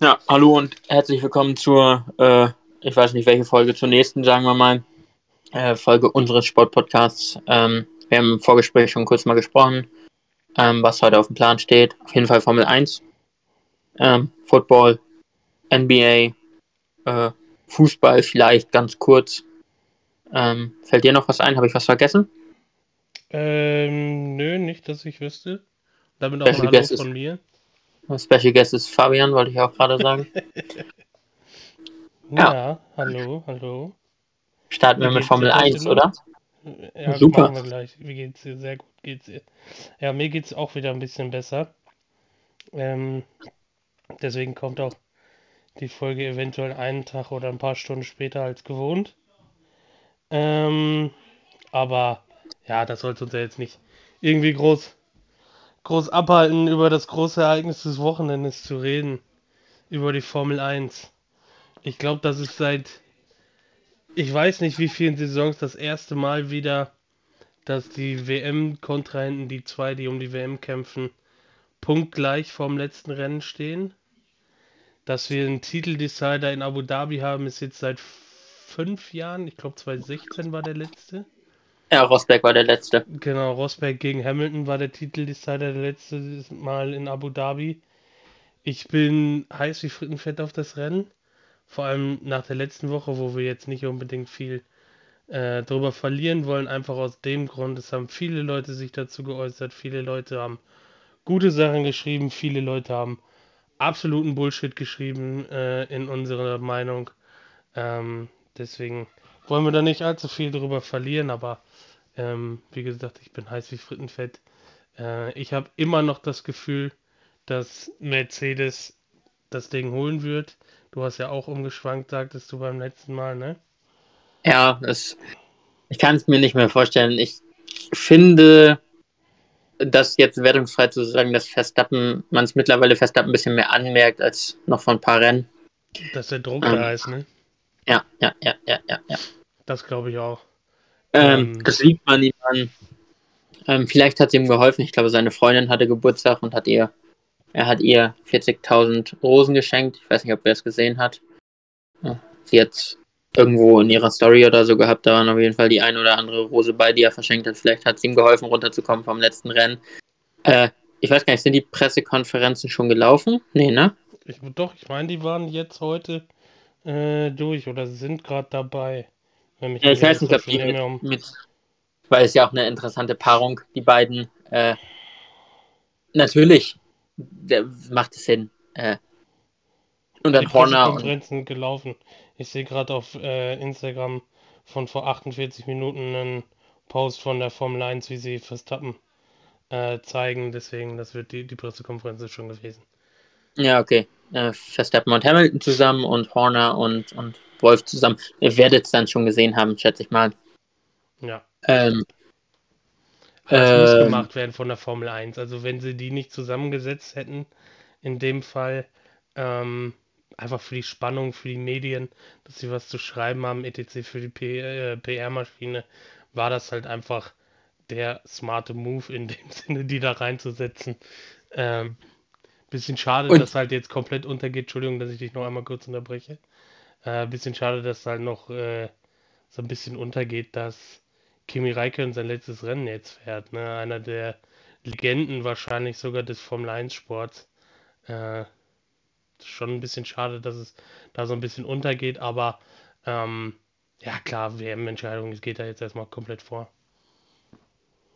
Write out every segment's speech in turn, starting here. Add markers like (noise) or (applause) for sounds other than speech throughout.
Ja, hallo und herzlich willkommen zur, äh, ich weiß nicht welche Folge, zur nächsten, sagen wir mal, äh, Folge unseres Sportpodcasts. Ähm, wir haben im Vorgespräch schon kurz mal gesprochen, ähm, was heute auf dem Plan steht. Auf jeden Fall Formel 1, ähm, Football, NBA, äh, Fußball vielleicht ganz kurz. Ähm, fällt dir noch was ein? Habe ich was vergessen? Ähm, nö, nicht, dass ich wüsste. Damit auch ein Hallo von mir. Special Guest ist Fabian, wollte ich auch gerade sagen. (laughs) ja. ja, hallo, hallo. Starten wir mit Formel 1, oder? Ja, Super. machen wir gleich. Wie geht's dir? Sehr gut geht's dir. Ja, mir geht's auch wieder ein bisschen besser. Ähm, deswegen kommt auch die Folge eventuell einen Tag oder ein paar Stunden später als gewohnt. Ähm, aber ja, das sollte uns ja jetzt nicht irgendwie groß groß abhalten, über das große Ereignis des Wochenendes zu reden. Über die Formel 1. Ich glaube, das ist seit, ich weiß nicht wie vielen Saisons, das erste Mal wieder, dass die WM-Kontrahenten, die zwei, die um die WM kämpfen, punktgleich vorm letzten Rennen stehen. Dass wir einen Titeldecider in Abu Dhabi haben, ist jetzt seit fünf Jahren. Ich glaube, 2016 war der letzte. Ja, Rosberg war der letzte. Genau, Rosberg gegen Hamilton war der Titeldecider der letzte Mal in Abu Dhabi. Ich bin heiß wie Frittenfett auf das Rennen. Vor allem nach der letzten Woche, wo wir jetzt nicht unbedingt viel äh, darüber verlieren wollen. Einfach aus dem Grund, es haben viele Leute sich dazu geäußert. Viele Leute haben gute Sachen geschrieben. Viele Leute haben absoluten Bullshit geschrieben äh, in unserer Meinung. Ähm, deswegen wollen wir da nicht allzu viel drüber verlieren, aber ähm, wie gesagt, ich bin heiß wie Frittenfett. Äh, ich habe immer noch das Gefühl, dass Mercedes das Ding holen wird. Du hast ja auch umgeschwankt, sagtest du beim letzten Mal, ne? Ja, das, ich kann es mir nicht mehr vorstellen. Ich finde, dass jetzt wertungsfrei zu sagen, dass Verstappen, man es mittlerweile Verstappen ein bisschen mehr anmerkt als noch vor ein paar Rennen. Dass der Druck ähm, da ist, ne? Ja, ja, ja, ja, ja, ja. Das glaube ich auch. Ähm, ähm, das liegt man ihm an. Ähm, vielleicht hat es ihm geholfen. Ich glaube, seine Freundin hatte Geburtstag und hat ihr, er hat ihr 40.000 Rosen geschenkt. Ich weiß nicht, ob wer es gesehen hat. Sie hat irgendwo in ihrer Story oder so gehabt. Da waren auf jeden Fall die ein oder andere Rose bei, die er verschenkt hat. Vielleicht hat es ihm geholfen, runterzukommen vom letzten Rennen. Äh, ich weiß gar nicht, sind die Pressekonferenzen schon gelaufen? Nee, ne? Ich, doch, ich meine, die waren jetzt heute äh, durch oder sind gerade dabei. Ja, ich weiß nicht, ob die mit, um... mit, weil es ja auch eine interessante Paarung, die beiden. Äh, natürlich macht es Sinn. Äh, und dann Horner. Und... gelaufen. Ich sehe gerade auf äh, Instagram von vor 48 Minuten einen Post von der Formel 1, wie sie Verstappen äh, zeigen. Deswegen, das wird die, die Pressekonferenz schon gewesen. Ja, okay. Äh, Verstappen und Hamilton zusammen und Horner und, und Wolf zusammen. Ihr werdet es dann schon gesehen haben, schätze ich mal. Ja. Ähm, das ähm, muss gemacht werden von der Formel 1. Also wenn sie die nicht zusammengesetzt hätten, in dem Fall, ähm, einfach für die Spannung, für die Medien, dass sie was zu schreiben haben, etc. für die äh, PR-Maschine, war das halt einfach der smarte Move in dem (laughs) Sinne, die da reinzusetzen. Ähm, bisschen schade, Und dass halt jetzt komplett untergeht. Entschuldigung, dass ich dich noch einmal kurz unterbreche. Äh, bisschen schade, dass halt noch äh, so ein bisschen untergeht, dass Kimi Räikkönen sein letztes Rennen jetzt fährt. Ne? Einer der Legenden wahrscheinlich sogar des Formel 1 Sports. Äh, schon ein bisschen schade, dass es da so ein bisschen untergeht, aber ähm, ja klar, WM-Entscheidung, es geht da jetzt erstmal komplett vor.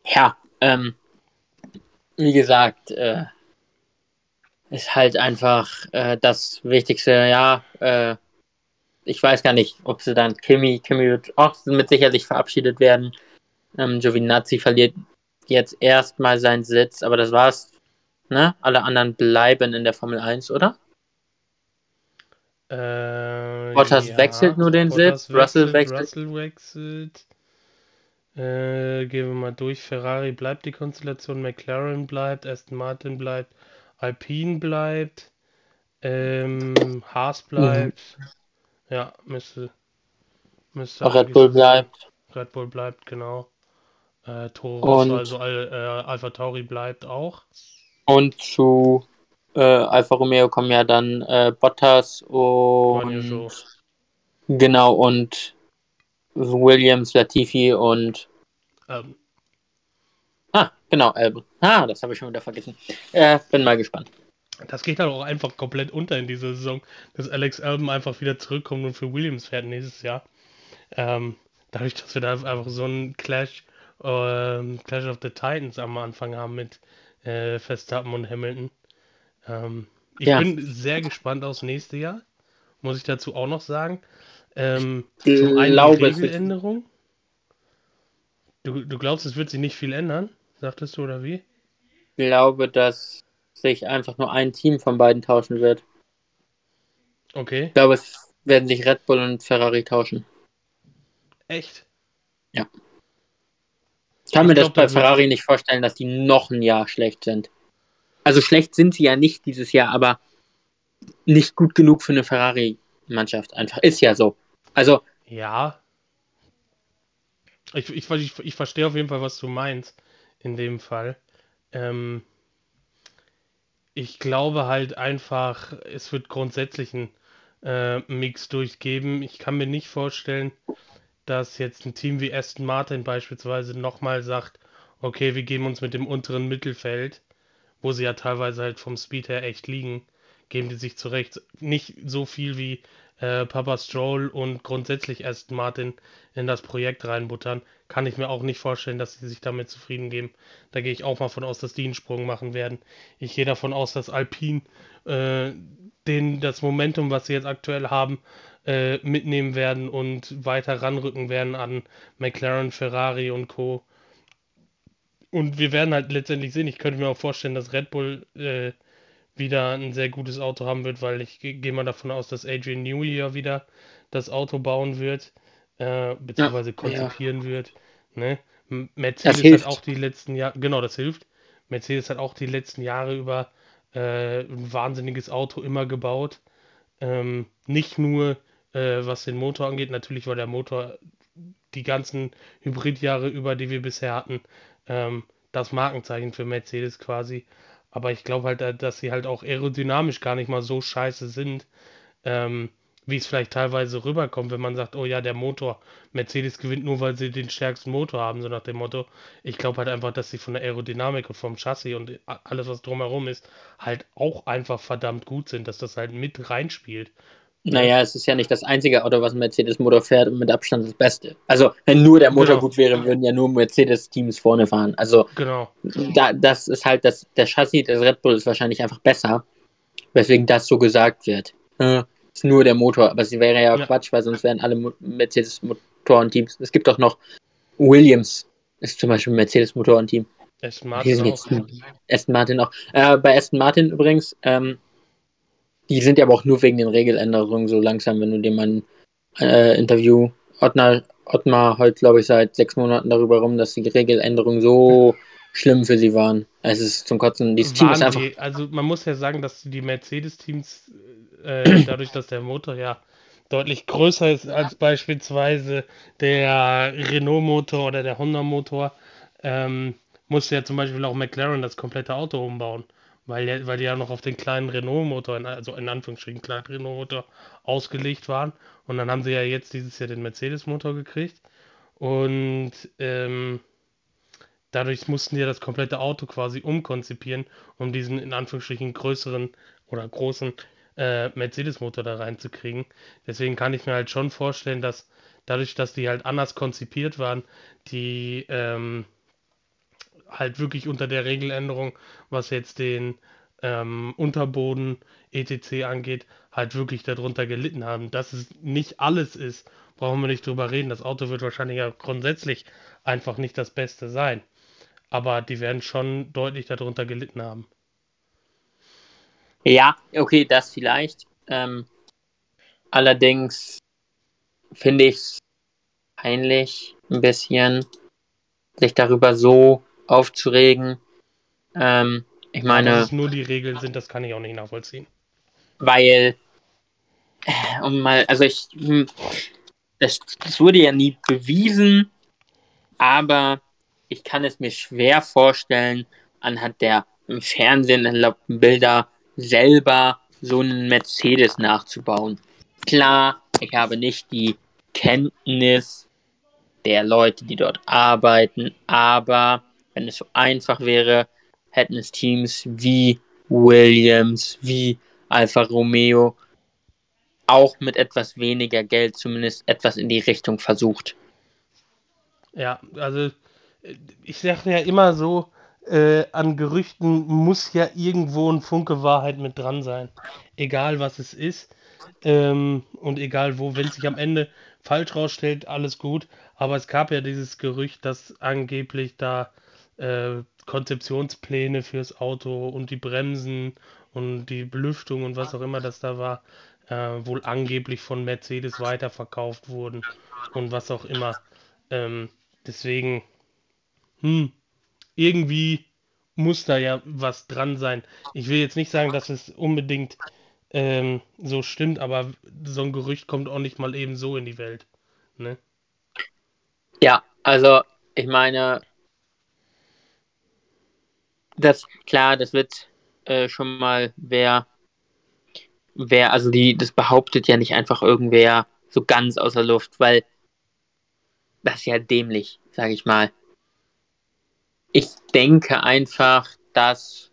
Ja, ähm, wie gesagt, äh, ist halt einfach äh, das Wichtigste, ja, äh, ich weiß gar nicht, ob sie dann Kimi, Kimi wird auch mit sicherlich verabschiedet werden. Ähm, Giovinazzi verliert jetzt erstmal seinen Sitz, aber das war's. Ne? Alle anderen bleiben in der Formel 1, oder? Äh, Bottas ja, wechselt nur den Bottas Sitz, wechselt, Russell wechselt. Russell wechselt. Äh, gehen wir mal durch. Ferrari bleibt die Konstellation, McLaren bleibt, Aston Martin bleibt, Alpine bleibt, ähm, Haas bleibt. Mhm. Ja, müsste. müsste Red Bull bleibt. Red Bull bleibt, genau. Äh, Toro, also äh, Alpha Tauri bleibt auch. Und zu äh, Alfa Romeo kommen ja dann äh, Bottas und genau und Williams, Latifi und ähm. Ah, genau, Albon. Ah, das habe ich schon wieder vergessen. Äh, bin mal gespannt. Das geht halt auch einfach komplett unter in dieser Saison, dass Alex Albon einfach wieder zurückkommt und für Williams fährt nächstes Jahr. Ähm, dadurch, dass wir da einfach so einen Clash, äh, Clash of the Titans am Anfang haben mit äh, Verstappen und Hamilton. Ähm, ich ja. bin sehr gespannt aufs nächste Jahr, muss ich dazu auch noch sagen. Ähm, zum einen Regeländerung. Du, du glaubst, es wird sich nicht viel ändern, sagtest du, oder wie? Ich glaube, dass sich einfach nur ein Team von beiden tauschen wird. Okay. Ich glaube, es werden sich Red Bull und Ferrari tauschen. Echt? Ja. Ich kann ich mir glaub, das bei Ferrari nicht vorstellen, dass die noch ein Jahr schlecht sind. Also schlecht sind sie ja nicht dieses Jahr, aber nicht gut genug für eine Ferrari-Mannschaft. Einfach ist ja so. Also. Ja. Ich, ich, ich, ich verstehe auf jeden Fall, was du meinst. In dem Fall. Ähm, ich glaube halt einfach, es wird grundsätzlich einen äh, Mix durchgeben. Ich kann mir nicht vorstellen, dass jetzt ein Team wie Aston Martin beispielsweise nochmal sagt, okay, wir geben uns mit dem unteren Mittelfeld wo sie ja teilweise halt vom Speed her echt liegen, geben die sich zurecht. Nicht so viel wie äh, Papa Stroll und grundsätzlich Aston Martin in das Projekt reinbuttern, kann ich mir auch nicht vorstellen, dass sie sich damit zufrieden geben. Da gehe ich auch mal von aus, dass die einen Sprung machen werden. Ich gehe davon aus, dass Alpine äh, den, das Momentum, was sie jetzt aktuell haben, äh, mitnehmen werden und weiter ranrücken werden an McLaren, Ferrari und Co. Und wir werden halt letztendlich sehen, ich könnte mir auch vorstellen, dass Red Bull äh, wieder ein sehr gutes Auto haben wird, weil ich gehe mal davon aus, dass Adrian Newey wieder das Auto bauen wird, äh, beziehungsweise ja, konzipieren ja. wird. Ne? Mercedes hat auch die letzten Jahre, genau, das hilft. Mercedes hat auch die letzten Jahre über äh, ein wahnsinniges Auto immer gebaut. Ähm, nicht nur äh, was den Motor angeht, natürlich war der Motor die ganzen Hybridjahre über, die wir bisher hatten, ähm, das Markenzeichen für Mercedes quasi. Aber ich glaube halt, dass sie halt auch aerodynamisch gar nicht mal so scheiße sind, ähm, wie es vielleicht teilweise rüberkommt, wenn man sagt, oh ja, der Motor, Mercedes gewinnt nur, weil sie den stärksten Motor haben, so nach dem Motto. Ich glaube halt einfach, dass sie von der Aerodynamik und vom Chassis und alles, was drumherum ist, halt auch einfach verdammt gut sind, dass das halt mit reinspielt. Naja, es ist ja nicht das einzige Auto, was ein Mercedes-Motor fährt und mit Abstand das Beste. Also, wenn nur der Motor genau. gut wäre, würden ja nur Mercedes-Teams vorne fahren. Also, genau. da, das ist halt das, der Chassis des Red Bull ist wahrscheinlich einfach besser, weswegen das so gesagt wird. Äh, ist nur der Motor, aber es wäre ja, ja, Quatsch, weil sonst wären alle Mercedes-Motoren-Teams. Es gibt doch noch Williams, ist zum Beispiel ein Mercedes-Motoren-Team. Aston Martin auch. Aston Martin auch. Äh, bei Aston Martin übrigens, ähm, die sind ja aber auch nur wegen den Regeländerungen so langsam, wenn du dir mal ein äh, Interview, Ottmar, Ottmar heult, glaube ich, seit sechs Monaten darüber rum, dass die Regeländerungen so schlimm für sie waren. Es ist zum Kotzen. Dieses Team ist einfach. Die, also man muss ja sagen, dass die Mercedes-Teams, äh, (clears throat) dadurch, dass der Motor ja deutlich größer ist als beispielsweise der Renault-Motor oder der Honda-Motor, ähm, musste ja zum Beispiel auch McLaren das komplette Auto umbauen weil, weil die ja noch auf den kleinen Renault-Motor, also in Anführungsstrichen kleinen Renault-Motor ausgelegt waren. Und dann haben sie ja jetzt dieses Jahr den Mercedes-Motor gekriegt. Und ähm, dadurch mussten die ja das komplette Auto quasi umkonzipieren, um diesen in Anführungsstrichen größeren oder großen äh, Mercedes-Motor da reinzukriegen. Deswegen kann ich mir halt schon vorstellen, dass dadurch, dass die halt anders konzipiert waren, die ähm, halt wirklich unter der Regeländerung, was jetzt den ähm, Unterboden etc. angeht, halt wirklich darunter gelitten haben. Dass es nicht alles ist, brauchen wir nicht drüber reden. Das Auto wird wahrscheinlich ja grundsätzlich einfach nicht das Beste sein. Aber die werden schon deutlich darunter gelitten haben. Ja, okay, das vielleicht. Ähm, allerdings finde ich es peinlich ein bisschen, sich darüber so aufzuregen. Ähm, ich meine. Dass es nur die Regeln sind, das kann ich auch nicht nachvollziehen. Weil, um mal, also ich, hm, das, das wurde ja nie bewiesen, aber ich kann es mir schwer vorstellen, anhand der im Fernsehen erlaubten Bilder, selber so einen Mercedes nachzubauen. Klar, ich habe nicht die Kenntnis der Leute, die dort arbeiten, aber wenn es so einfach wäre, hätten es Teams wie Williams, wie Alfa Romeo auch mit etwas weniger Geld zumindest etwas in die Richtung versucht. Ja, also ich sage ja immer so, äh, an Gerüchten muss ja irgendwo ein Funke Wahrheit mit dran sein. Egal was es ist. Ähm, und egal wo, wenn sich am Ende falsch rausstellt, alles gut. Aber es gab ja dieses Gerücht, dass angeblich da äh, Konzeptionspläne fürs Auto und die Bremsen und die Belüftung und was auch immer das da war, äh, wohl angeblich von Mercedes weiterverkauft wurden und was auch immer. Ähm, deswegen, hm, irgendwie muss da ja was dran sein. Ich will jetzt nicht sagen, dass es unbedingt ähm, so stimmt, aber so ein Gerücht kommt auch nicht mal eben so in die Welt. Ne? Ja, also ich meine, das klar, das wird äh, schon mal wer, wer, also die, das behauptet ja nicht einfach irgendwer so ganz außer Luft, weil das ist ja dämlich, sage ich mal. Ich denke einfach, dass,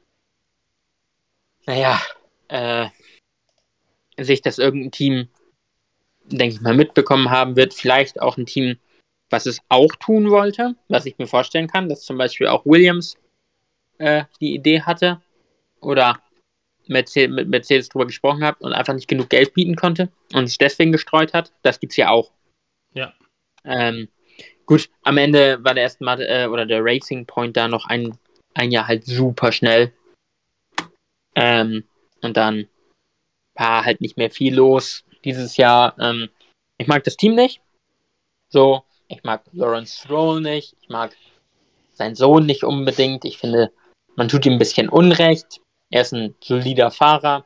naja, äh, sich das irgendein Team, denke ich mal, mitbekommen haben wird. Vielleicht auch ein Team, was es auch tun wollte, was ich mir vorstellen kann, dass zum Beispiel auch Williams äh, die Idee hatte oder Mercedes, mit Mercedes drüber gesprochen hat und einfach nicht genug Geld bieten konnte und sich deswegen gestreut hat. Das gibt es ja auch. Ja. Ähm, gut, am Ende war der erste Mal äh, oder der Racing Point da noch ein, ein Jahr halt super schnell. Ähm, und dann war halt nicht mehr viel los dieses Jahr. Ähm, ich mag das Team nicht. So, ich mag Lawrence Stroll nicht. Ich mag seinen Sohn nicht unbedingt. Ich finde, man tut ihm ein bisschen Unrecht. Er ist ein solider Fahrer.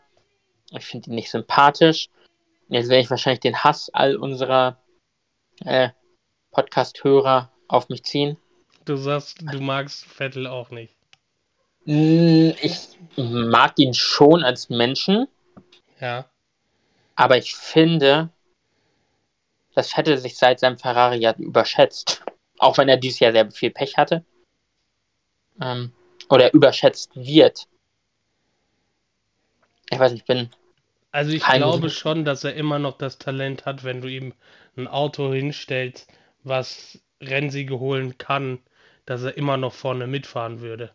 Ich finde ihn nicht sympathisch. Jetzt werde ich wahrscheinlich den Hass all unserer äh, Podcast-Hörer auf mich ziehen. Du sagst, du magst Vettel auch nicht. Hm, ich mag ihn schon als Menschen. Ja. Aber ich finde, dass Vettel sich seit seinem Ferrari ja überschätzt. Auch wenn er dieses Jahr sehr viel Pech hatte. Ähm, oder überschätzt wird. Ich weiß nicht, ich bin. Also ich glaube schon, dass er immer noch das Talent hat, wenn du ihm ein Auto hinstellst, was Rennsiege holen kann, dass er immer noch vorne mitfahren würde.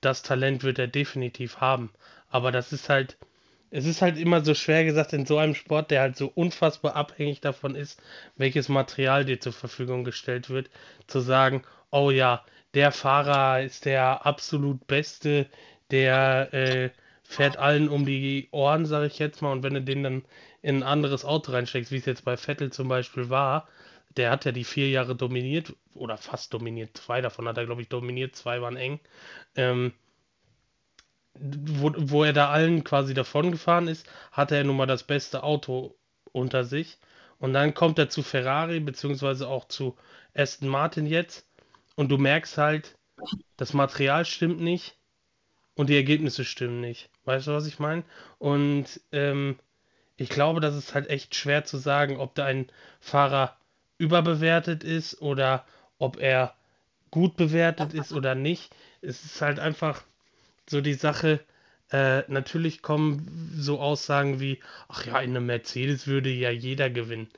Das Talent wird er definitiv haben. Aber das ist halt, es ist halt immer so schwer gesagt in so einem Sport, der halt so unfassbar abhängig davon ist, welches Material dir zur Verfügung gestellt wird, zu sagen, oh ja, der Fahrer ist der absolut Beste, der äh, fährt allen um die Ohren, sage ich jetzt mal, und wenn du den dann in ein anderes Auto reinsteckst, wie es jetzt bei Vettel zum Beispiel war, der hat ja die vier Jahre dominiert, oder fast dominiert, zwei davon hat er, glaube ich, dominiert, zwei waren eng, ähm, wo, wo er da allen quasi davon gefahren ist, hatte er nun mal das beste Auto unter sich. Und dann kommt er zu Ferrari, beziehungsweise auch zu Aston Martin jetzt und du merkst halt, das Material stimmt nicht und die Ergebnisse stimmen nicht. Weißt du, was ich meine? Und ähm, ich glaube, das ist halt echt schwer zu sagen, ob da ein Fahrer überbewertet ist oder ob er gut bewertet ist oder nicht. Es ist halt einfach so die Sache, äh, natürlich kommen so Aussagen wie, ach ja, in einem Mercedes würde ja jeder gewinnen.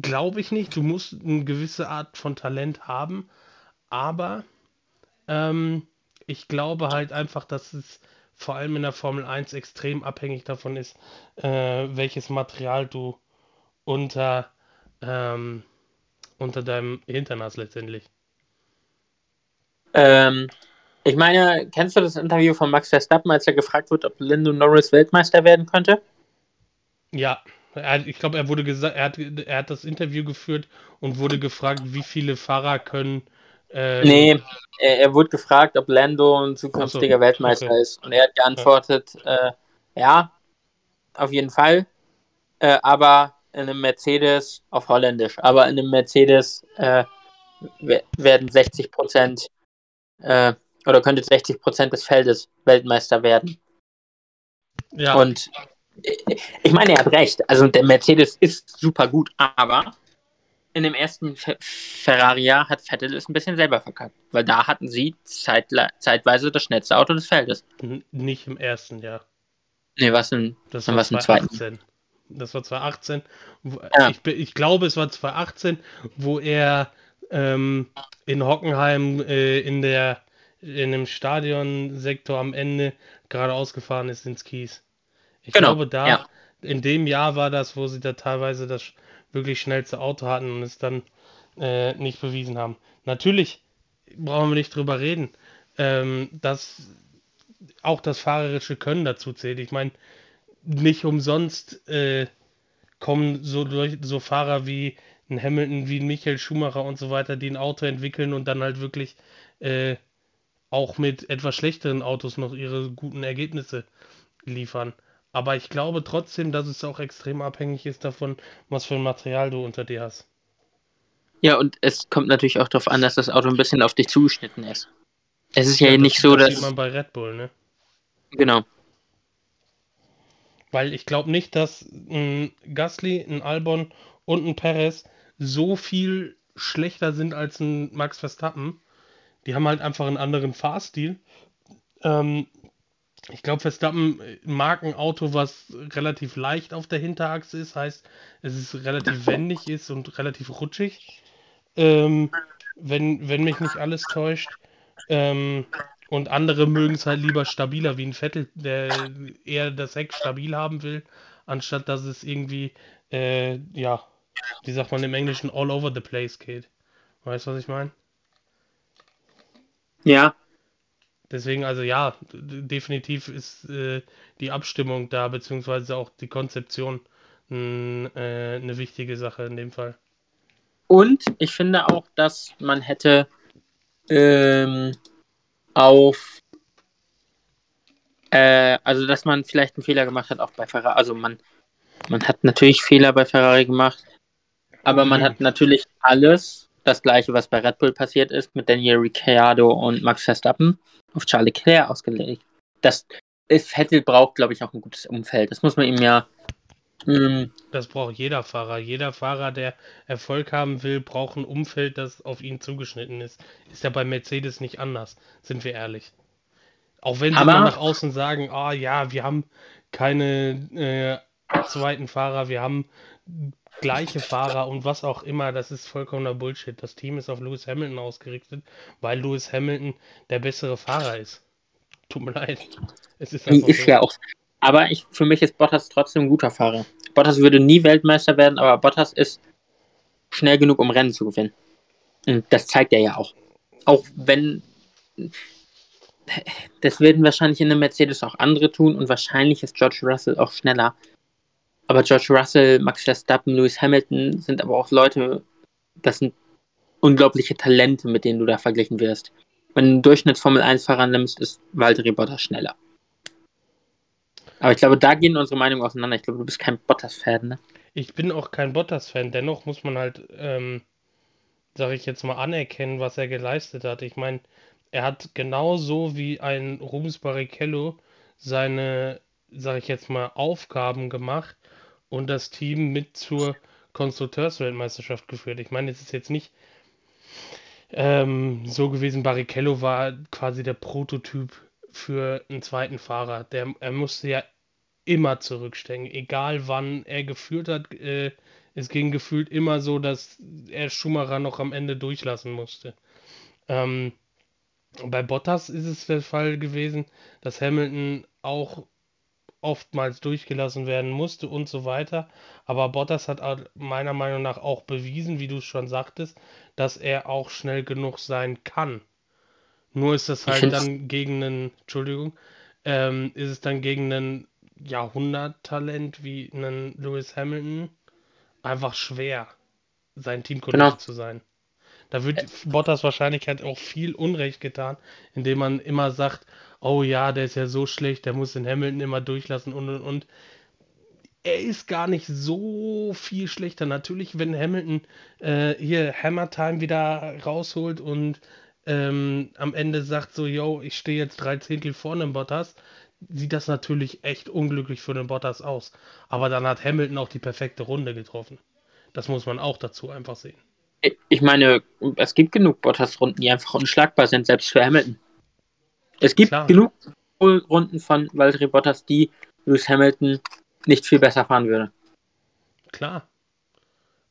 Glaube ich nicht. Du musst eine gewisse Art von Talent haben, aber ähm, ich glaube halt einfach, dass es vor allem in der Formel 1 extrem abhängig davon ist, äh, welches Material du unter, ähm, unter deinem Hintern hast letztendlich. Ähm, ich meine, kennst du das Interview von Max Verstappen, als er gefragt wird, ob Lando Norris Weltmeister werden könnte? Ja, er, ich glaube, er wurde gesagt, er hat, er hat das Interview geführt und wurde gefragt, wie viele Fahrer können ähm, nee, er, er, wurde gefragt, ob Lando ein zukünftiger so, Weltmeister okay. ist. Und er hat geantwortet, ja, äh, ja auf jeden Fall. Äh, aber in einem Mercedes, auf Holländisch, aber in einem Mercedes äh, werden 60 Prozent äh, oder könnte 60 Prozent des Feldes Weltmeister werden. Ja. Und ich meine, er hat recht. Also der Mercedes ist super gut, aber in dem ersten Ferrari-Jahr hat Vettel es ein bisschen selber verkackt. Weil da hatten sie zeitweise das schnellste Auto des Feldes. Nicht im ersten Jahr. Nee, was in, das war was im zweiten? Das war 2018. Ja. Ich, ich, glaube, es war 2018, wo er ähm, in Hockenheim äh, in der in dem Stadionsektor am Ende gerade ausgefahren ist ins Kies. Ich genau, glaube, da ja. in dem Jahr war das, wo sie da teilweise das wirklich schnellste Auto hatten und es dann äh, nicht bewiesen haben. Natürlich brauchen wir nicht drüber reden, ähm, dass auch das fahrerische Können dazu zählt. Ich meine, nicht umsonst äh, kommen so, durch, so Fahrer wie ein Hamilton, wie ein Michael Schumacher und so weiter, die ein Auto entwickeln und dann halt wirklich äh, auch mit etwas schlechteren Autos noch ihre guten Ergebnisse liefern. Aber ich glaube trotzdem, dass es auch extrem abhängig ist davon, was für ein Material du unter dir hast. Ja, und es kommt natürlich auch darauf an, dass das Auto ein bisschen auf dich zugeschnitten ist. Es ist ja, ja nicht das, so, das dass. Das sieht man bei Red Bull, ne? Genau. Weil ich glaube nicht, dass ein Gasly, ein Albon und ein Perez so viel schlechter sind als ein Max Verstappen. Die haben halt einfach einen anderen Fahrstil. Ähm, ich glaube, Verstappen mag ein Auto, was relativ leicht auf der Hinterachse ist, heißt, es ist relativ wendig ist und relativ rutschig. Ähm, wenn, wenn mich nicht alles täuscht. Ähm, und andere mögen es halt lieber stabiler, wie ein Vettel, der eher das Heck stabil haben will, anstatt dass es irgendwie, äh, ja, wie sagt man im Englischen, all over the place geht. Weißt du, was ich meine? Ja. Deswegen, also ja, definitiv ist äh, die Abstimmung da, beziehungsweise auch die Konzeption mh, äh, eine wichtige Sache in dem Fall. Und ich finde auch, dass man hätte ähm, auf, äh, also dass man vielleicht einen Fehler gemacht hat, auch bei Ferrari. Also man, man hat natürlich Fehler bei Ferrari gemacht, aber man hat natürlich alles das gleiche, was bei Red Bull passiert ist, mit Daniel Ricciardo und Max Verstappen auf Charlie Leclerc ausgelegt. Das ist, Vettel braucht, glaube ich, auch ein gutes Umfeld. Das muss man ihm ja. Mm, das braucht jeder Fahrer. Jeder Fahrer, der Erfolg haben will, braucht ein Umfeld, das auf ihn zugeschnitten ist. Ist ja bei Mercedes nicht anders, sind wir ehrlich. Auch wenn sie Aber, nach außen sagen, ah oh, ja, wir haben keine äh, zweiten Fahrer, wir haben gleiche Fahrer und was auch immer, das ist vollkommener Bullshit. Das Team ist auf Lewis Hamilton ausgerichtet, weil Lewis Hamilton der bessere Fahrer ist. Tut mir leid. Es ist, ist so. ja auch. Aber ich, für mich ist Bottas trotzdem ein guter Fahrer. Bottas würde nie Weltmeister werden, aber Bottas ist schnell genug, um Rennen zu gewinnen. Und das zeigt er ja auch. Auch wenn. Das werden wahrscheinlich in der Mercedes auch andere tun und wahrscheinlich ist George Russell auch schneller. Aber George Russell, Max Verstappen, Lewis Hamilton sind aber auch Leute, das sind unglaubliche Talente, mit denen du da verglichen wirst. Wenn du einen Durchschnitt Formel 1-Fahrer nimmst, ist Valtteri Bottas schneller. Aber ich glaube, da gehen unsere Meinungen auseinander. Ich glaube, du bist kein Bottas-Fan, ne? Ich bin auch kein Bottas-Fan. Dennoch muss man halt, ähm, sage ich jetzt mal, anerkennen, was er geleistet hat. Ich meine, er hat genauso wie ein Rubens Barrichello seine, sage ich jetzt mal, Aufgaben gemacht, und das Team mit zur Konstrukteursweltmeisterschaft geführt. Ich meine, es ist jetzt nicht ähm, so gewesen, Barrichello war quasi der Prototyp für einen zweiten Fahrer. Der, er musste ja immer zurückstecken, egal wann er geführt hat. Äh, es ging gefühlt immer so, dass er Schumacher noch am Ende durchlassen musste. Ähm, bei Bottas ist es der Fall gewesen, dass Hamilton auch oftmals durchgelassen werden musste und so weiter. Aber Bottas hat meiner Meinung nach auch bewiesen, wie du es schon sagtest, dass er auch schnell genug sein kann. Nur ist das halt dann gegen einen, Entschuldigung, ähm, ist es dann gegen einen Jahrhunderttalent wie einen Lewis Hamilton einfach schwer, sein Teamkollege genau. zu sein. Da wird Bottas wahrscheinlich halt auch viel Unrecht getan, indem man immer sagt, oh ja, der ist ja so schlecht, der muss den Hamilton immer durchlassen und und und. Er ist gar nicht so viel schlechter. Natürlich, wenn Hamilton äh, hier Hammer Time wieder rausholt und ähm, am Ende sagt so, yo, ich stehe jetzt drei Zehntel vorne im Bottas, sieht das natürlich echt unglücklich für den Bottas aus. Aber dann hat Hamilton auch die perfekte Runde getroffen. Das muss man auch dazu einfach sehen. Ich meine, es gibt genug Bottas-Runden, die einfach unschlagbar sind, selbst für Hamilton. Es gibt Klar. genug Runden von Valtteri Bottas, die Lewis Hamilton nicht viel besser fahren würde. Klar.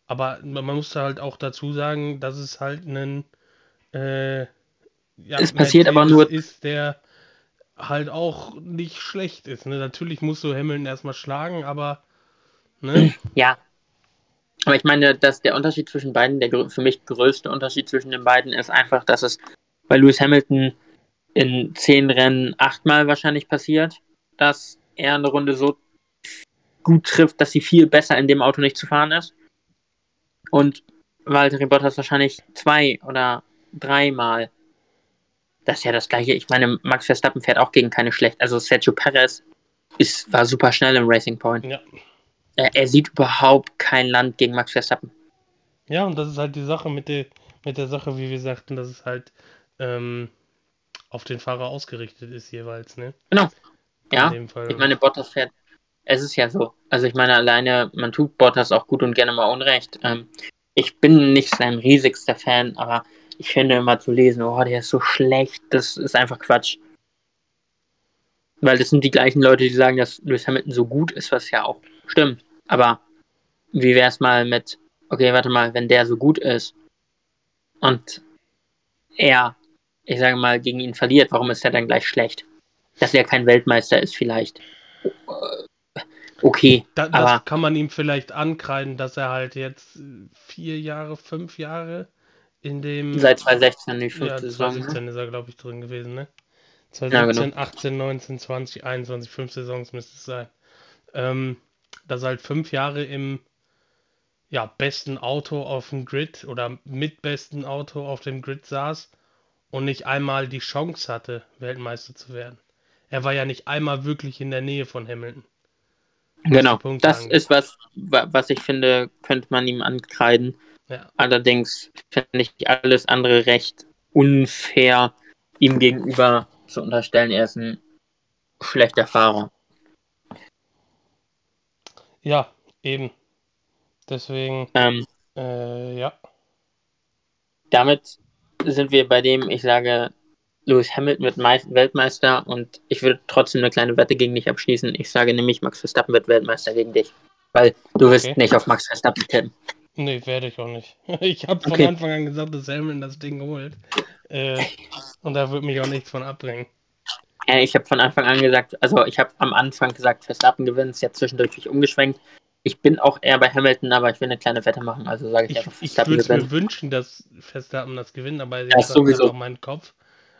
Aber man muss halt auch dazu sagen, dass es halt ein äh, ja, es passiert aber nur ist, der halt auch nicht schlecht ist. Ne? Natürlich musst du Hamilton erstmal schlagen, aber ne? (clears throat) Ja. Aber ich meine, dass der Unterschied zwischen beiden, der für mich größte Unterschied zwischen den beiden ist einfach, dass es bei Lewis Hamilton in zehn Rennen achtmal wahrscheinlich passiert, dass er eine Runde so gut trifft, dass sie viel besser in dem Auto nicht zu fahren ist. Und Valtteri Bottas wahrscheinlich zwei oder dreimal. Das ist ja das gleiche. Ich meine, Max Verstappen fährt auch gegen keine schlecht. Also Sergio Perez ist, war super schnell im Racing Point. Ja. Er, er, sieht überhaupt kein Land gegen Max Verstappen. Ja, und das ist halt die Sache mit der, mit der Sache, wie wir sagten, dass es halt ähm, auf den Fahrer ausgerichtet ist jeweils, ne? Genau. In ja, ich meine, Bottas fährt, es ist ja so. Also ich meine, alleine, man tut Bottas auch gut und gerne mal Unrecht. Ähm, ich bin nicht sein riesigster Fan, aber ich finde immer zu lesen, oh, der ist so schlecht, das ist einfach Quatsch. Weil das sind die gleichen Leute, die sagen, dass Lewis Hamilton so gut ist, was ja auch stimmt. Aber wie wäre es mal mit, okay, warte mal, wenn der so gut ist und er, ich sage mal, gegen ihn verliert, warum ist er dann gleich schlecht? Dass er kein Weltmeister ist vielleicht. Okay. Da, das aber kann man ihm vielleicht ankreiden, dass er halt jetzt vier Jahre, fünf Jahre in dem. Seit 2016 die fünfte ja, Saison. 2016 ist er, glaube ich, drin gewesen, ne? 2017, ja, genau. 18, 19, 20, 21, fünf Saisons müsste es sein. Ähm, dass er halt fünf Jahre im ja, besten Auto auf dem Grid oder mit besten Auto auf dem Grid saß und nicht einmal die Chance hatte, Weltmeister zu werden. Er war ja nicht einmal wirklich in der Nähe von Hamilton. Genau, das angeht. ist was, was ich finde, könnte man ihm ankreiden. Ja. Allerdings finde ich alles andere recht unfair, ihm gegenüber zu unterstellen, er ist ein schlechter Fahrer. Ja, eben. Deswegen, ähm, äh, ja. Damit sind wir bei dem, ich sage, Lewis Hamilton wird Weltmeister und ich würde trotzdem eine kleine Wette gegen dich abschließen. Ich sage nämlich, Max Verstappen wird Weltmeister gegen dich. Weil du wirst okay. nicht auf Max Verstappen tippen. Nee, werde ich auch nicht. (laughs) Ich habe von okay. Anfang an gesagt, dass Hamilton das Ding holt. Äh, und da wird mich auch nichts von abbringen. Ja, ich habe von Anfang an gesagt, also ich habe am Anfang gesagt, Verstappen gewinnt, jetzt zwischendurch mich umgeschwenkt. Ich bin auch eher bei Hamilton, aber ich will eine kleine Wette machen, also sage ich, ich einfach Verstappen Ich würde mir wünschen, dass Verstappen das gewinnt, aber jetzt das sowieso. mein Kopf.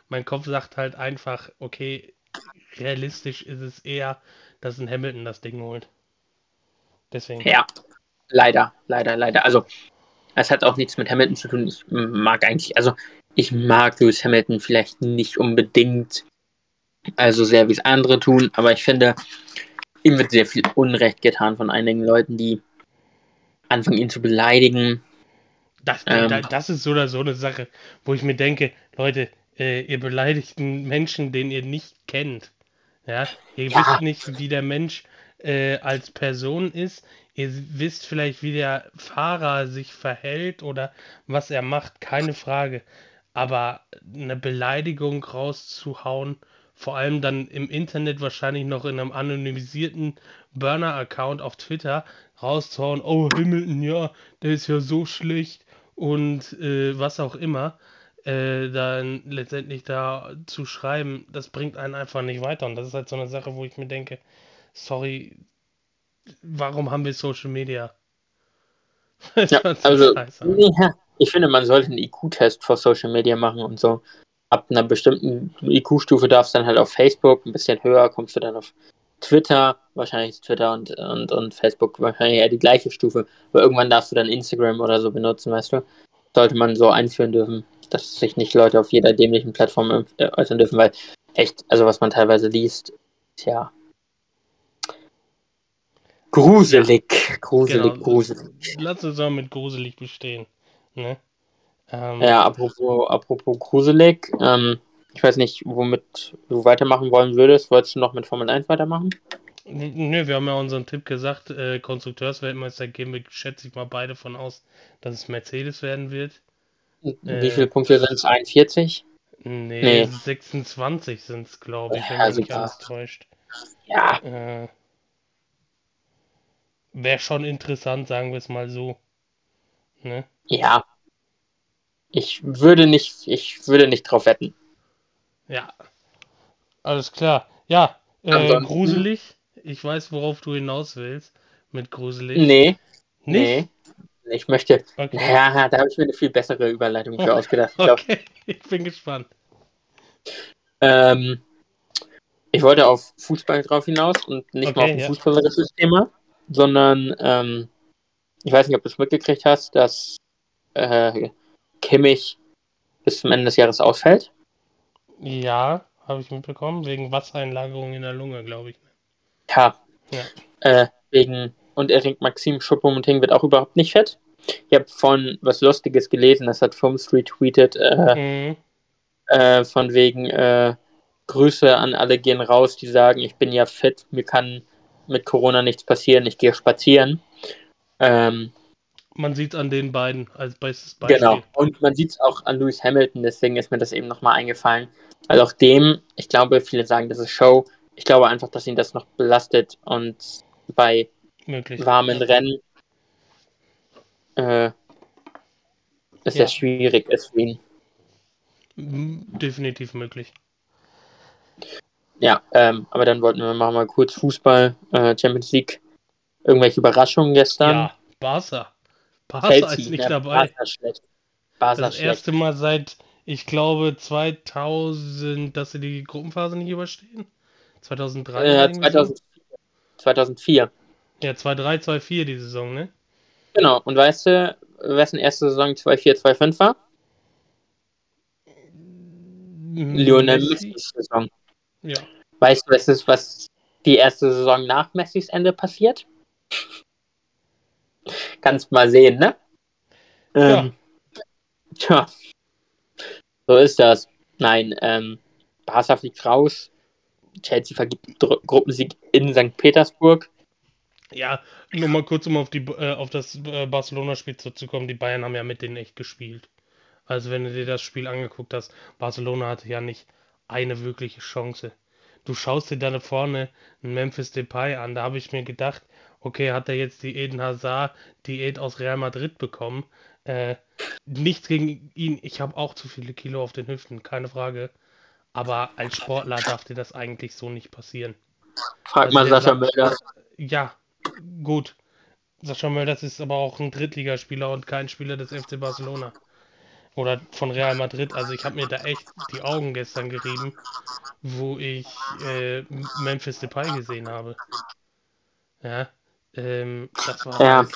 Mein Kopf sagt halt einfach, okay, realistisch ist es eher, dass ein Hamilton das Ding holt. Deswegen. Ja, Leider, leider, leider. Also, es hat auch nichts mit Hamilton zu tun. Ich mag eigentlich, also, ich mag Lewis Hamilton vielleicht nicht unbedingt also sehr, wie es andere tun, aber ich finde, ihm wird sehr viel Unrecht getan von einigen Leuten, die anfangen, ihn zu beleidigen. Das, ähm, das ist so oder so eine Sache, wo ich mir denke, Leute, äh, ihr beleidigt einen Menschen, den ihr nicht kennt. Ja, ihr ja. wisst nicht, wie der Mensch äh, als Person ist. Ihr wisst vielleicht, wie der Fahrer sich verhält oder was er macht, keine Frage. Aber eine Beleidigung rauszuhauen, vor allem dann im Internet wahrscheinlich noch in einem anonymisierten Burner-Account auf Twitter rauszuhauen, oh Hamilton, ja, der ist ja so schlecht und äh, was auch immer, äh, dann letztendlich da zu schreiben, das bringt einen einfach nicht weiter. Und das ist halt so eine Sache, wo ich mir denke, sorry, warum haben wir Social Media? (laughs) ja, also, ja, ich finde, man sollte einen IQ-Test vor Social Media machen und so. Ab einer bestimmten IQ-Stufe darfst du dann halt auf Facebook, ein bisschen höher kommst du dann auf Twitter, wahrscheinlich Twitter und, und, und Facebook wahrscheinlich eher die gleiche Stufe. Aber irgendwann darfst du dann Instagram oder so benutzen, weißt du? Sollte man so einführen dürfen, dass sich nicht Leute auf jeder dämlichen Plattform äh, äußern dürfen, weil echt, also was man teilweise liest, ist ja Gruselig, gruselig, genau, gruselig. Lass uns mal mit gruselig bestehen. Ne? Ähm, ja, apropos, apropos gruselig, ähm, Ich weiß nicht, womit du weitermachen wollen würdest. Wolltest du noch mit Formel 1 weitermachen? Nö, wir haben ja unseren Tipp gesagt, äh, Konstrukteursweltmeister gehen wir, schätze ich mal, beide von aus, dass es Mercedes werden wird. Wie äh, viele Punkte sind es? 41? Nee, nee. 26 sind es, glaube ich, wenn ja, mich nicht alles täuscht. Ja. Äh, Wäre schon interessant, sagen wir es mal so. Ne? Ja. Ich würde nicht, ich würde nicht drauf wetten. Ja. Alles klar. Ja, äh, gruselig. Ich weiß, worauf du hinaus willst mit gruselig. Nee. Nicht? Nee. Ich möchte. Okay. Ja, da habe ich mir eine viel bessere Überleitung für ausgedacht. Ich (laughs) okay, ich bin gespannt. Ähm, ich wollte auf Fußball drauf hinaus und nicht okay, mal auf ein ja. fußballerisches Thema, sondern ähm, ich weiß nicht, ob du es mitgekriegt hast, dass äh, Kimmich bis zum Ende des Jahres ausfällt. Ja, habe ich mitbekommen, wegen Wassereinlagerung in der Lunge, glaube ich. Ja. ja. Äh, wegen und Erik Maxim Schuppomoting wird auch überhaupt nicht fett. Ich habe von was Lustiges gelesen, das hat Fums retweetet, äh, mhm. äh, von wegen äh, Grüße an alle gehen raus, die sagen, ich bin ja fit, mir kann mit Corona nichts passieren, ich gehe spazieren. Ähm, man sieht es an den beiden als bestes Beispiel. Genau, und man sieht es auch an Lewis Hamilton, deswegen ist mir das eben nochmal eingefallen. Weil auch dem, ich glaube, viele sagen, das ist Show. Ich glaube einfach, dass ihn das noch belastet und bei Möglich. warmen Rennen äh, es ja. sehr schwierig ist für ihn. Definitiv möglich. Ja, ähm, aber dann wollten wir machen mal kurz Fußball, äh, Champions League. Irgendwelche Überraschungen gestern? Ja, Barca. Barca Chelsea, ist nicht ja, dabei. Barca schlecht. Barca das schlecht. erste Mal seit, ich glaube, 2000, dass sie die Gruppenphase nicht überstehen. 2003? Äh, 2004. 2004. Ja, 2-3, 2-4 die Saison, ne? Genau. Und weißt du, wessen erste Saison 2-4, 2-5 war? Lionel Messis Saison. Ja. Weißt du, was ist, was die erste Saison nach Messis Ende passiert? Kannst mal sehen, ne? Ja. Ähm, tja. So ist das. Nein, ähm, Barca fliegt raus. Chelsea vergibt Dr Gruppensieg in St. Petersburg. Ja, nur mal kurz, um auf, die, äh, auf das äh, Barcelona-Spiel zurückzukommen. Die Bayern haben ja mit denen echt gespielt. Also, wenn du dir das Spiel angeguckt hast, Barcelona hatte ja nicht eine wirkliche Chance. Du schaust dir da vorne einen Memphis Depay an. Da habe ich mir gedacht, okay, hat er jetzt die Eden Hazard Diät aus Real Madrid bekommen? Äh, nichts gegen ihn. Ich habe auch zu viele Kilo auf den Hüften, keine Frage. Aber als Sportler darf dir das eigentlich so nicht passieren. Frag also mal Sascha Möller. Ja, gut. Sascha Mölders ist aber auch ein Drittligaspieler und kein Spieler des FC Barcelona. Oder von Real Madrid. Also ich habe mir da echt die Augen gestern gerieben, wo ich äh, Memphis Depay gesehen habe. Ja, ähm, das war. Ja.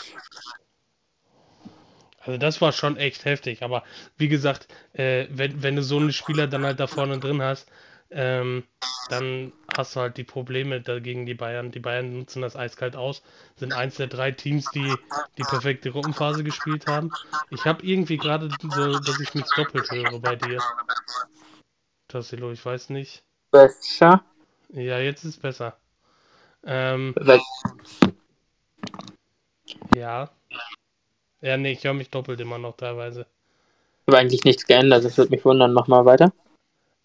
Also das war schon echt heftig. Aber wie gesagt, äh, wenn, wenn du so einen Spieler dann halt da vorne drin hast, ähm, dann hast du halt die Probleme dagegen die Bayern. Die Bayern nutzen das eiskalt aus, sind eins der drei Teams, die die perfekte Gruppenphase gespielt haben. Ich habe irgendwie gerade so, dass ich mich doppelt höre bei dir. Tassilo, ich weiß nicht. Besser? Ja, jetzt ist besser. Ähm, ja. Ja, nee, ich höre mich doppelt immer noch teilweise. Ich habe eigentlich nichts geändert, das würde mich wundern. Mach mal weiter.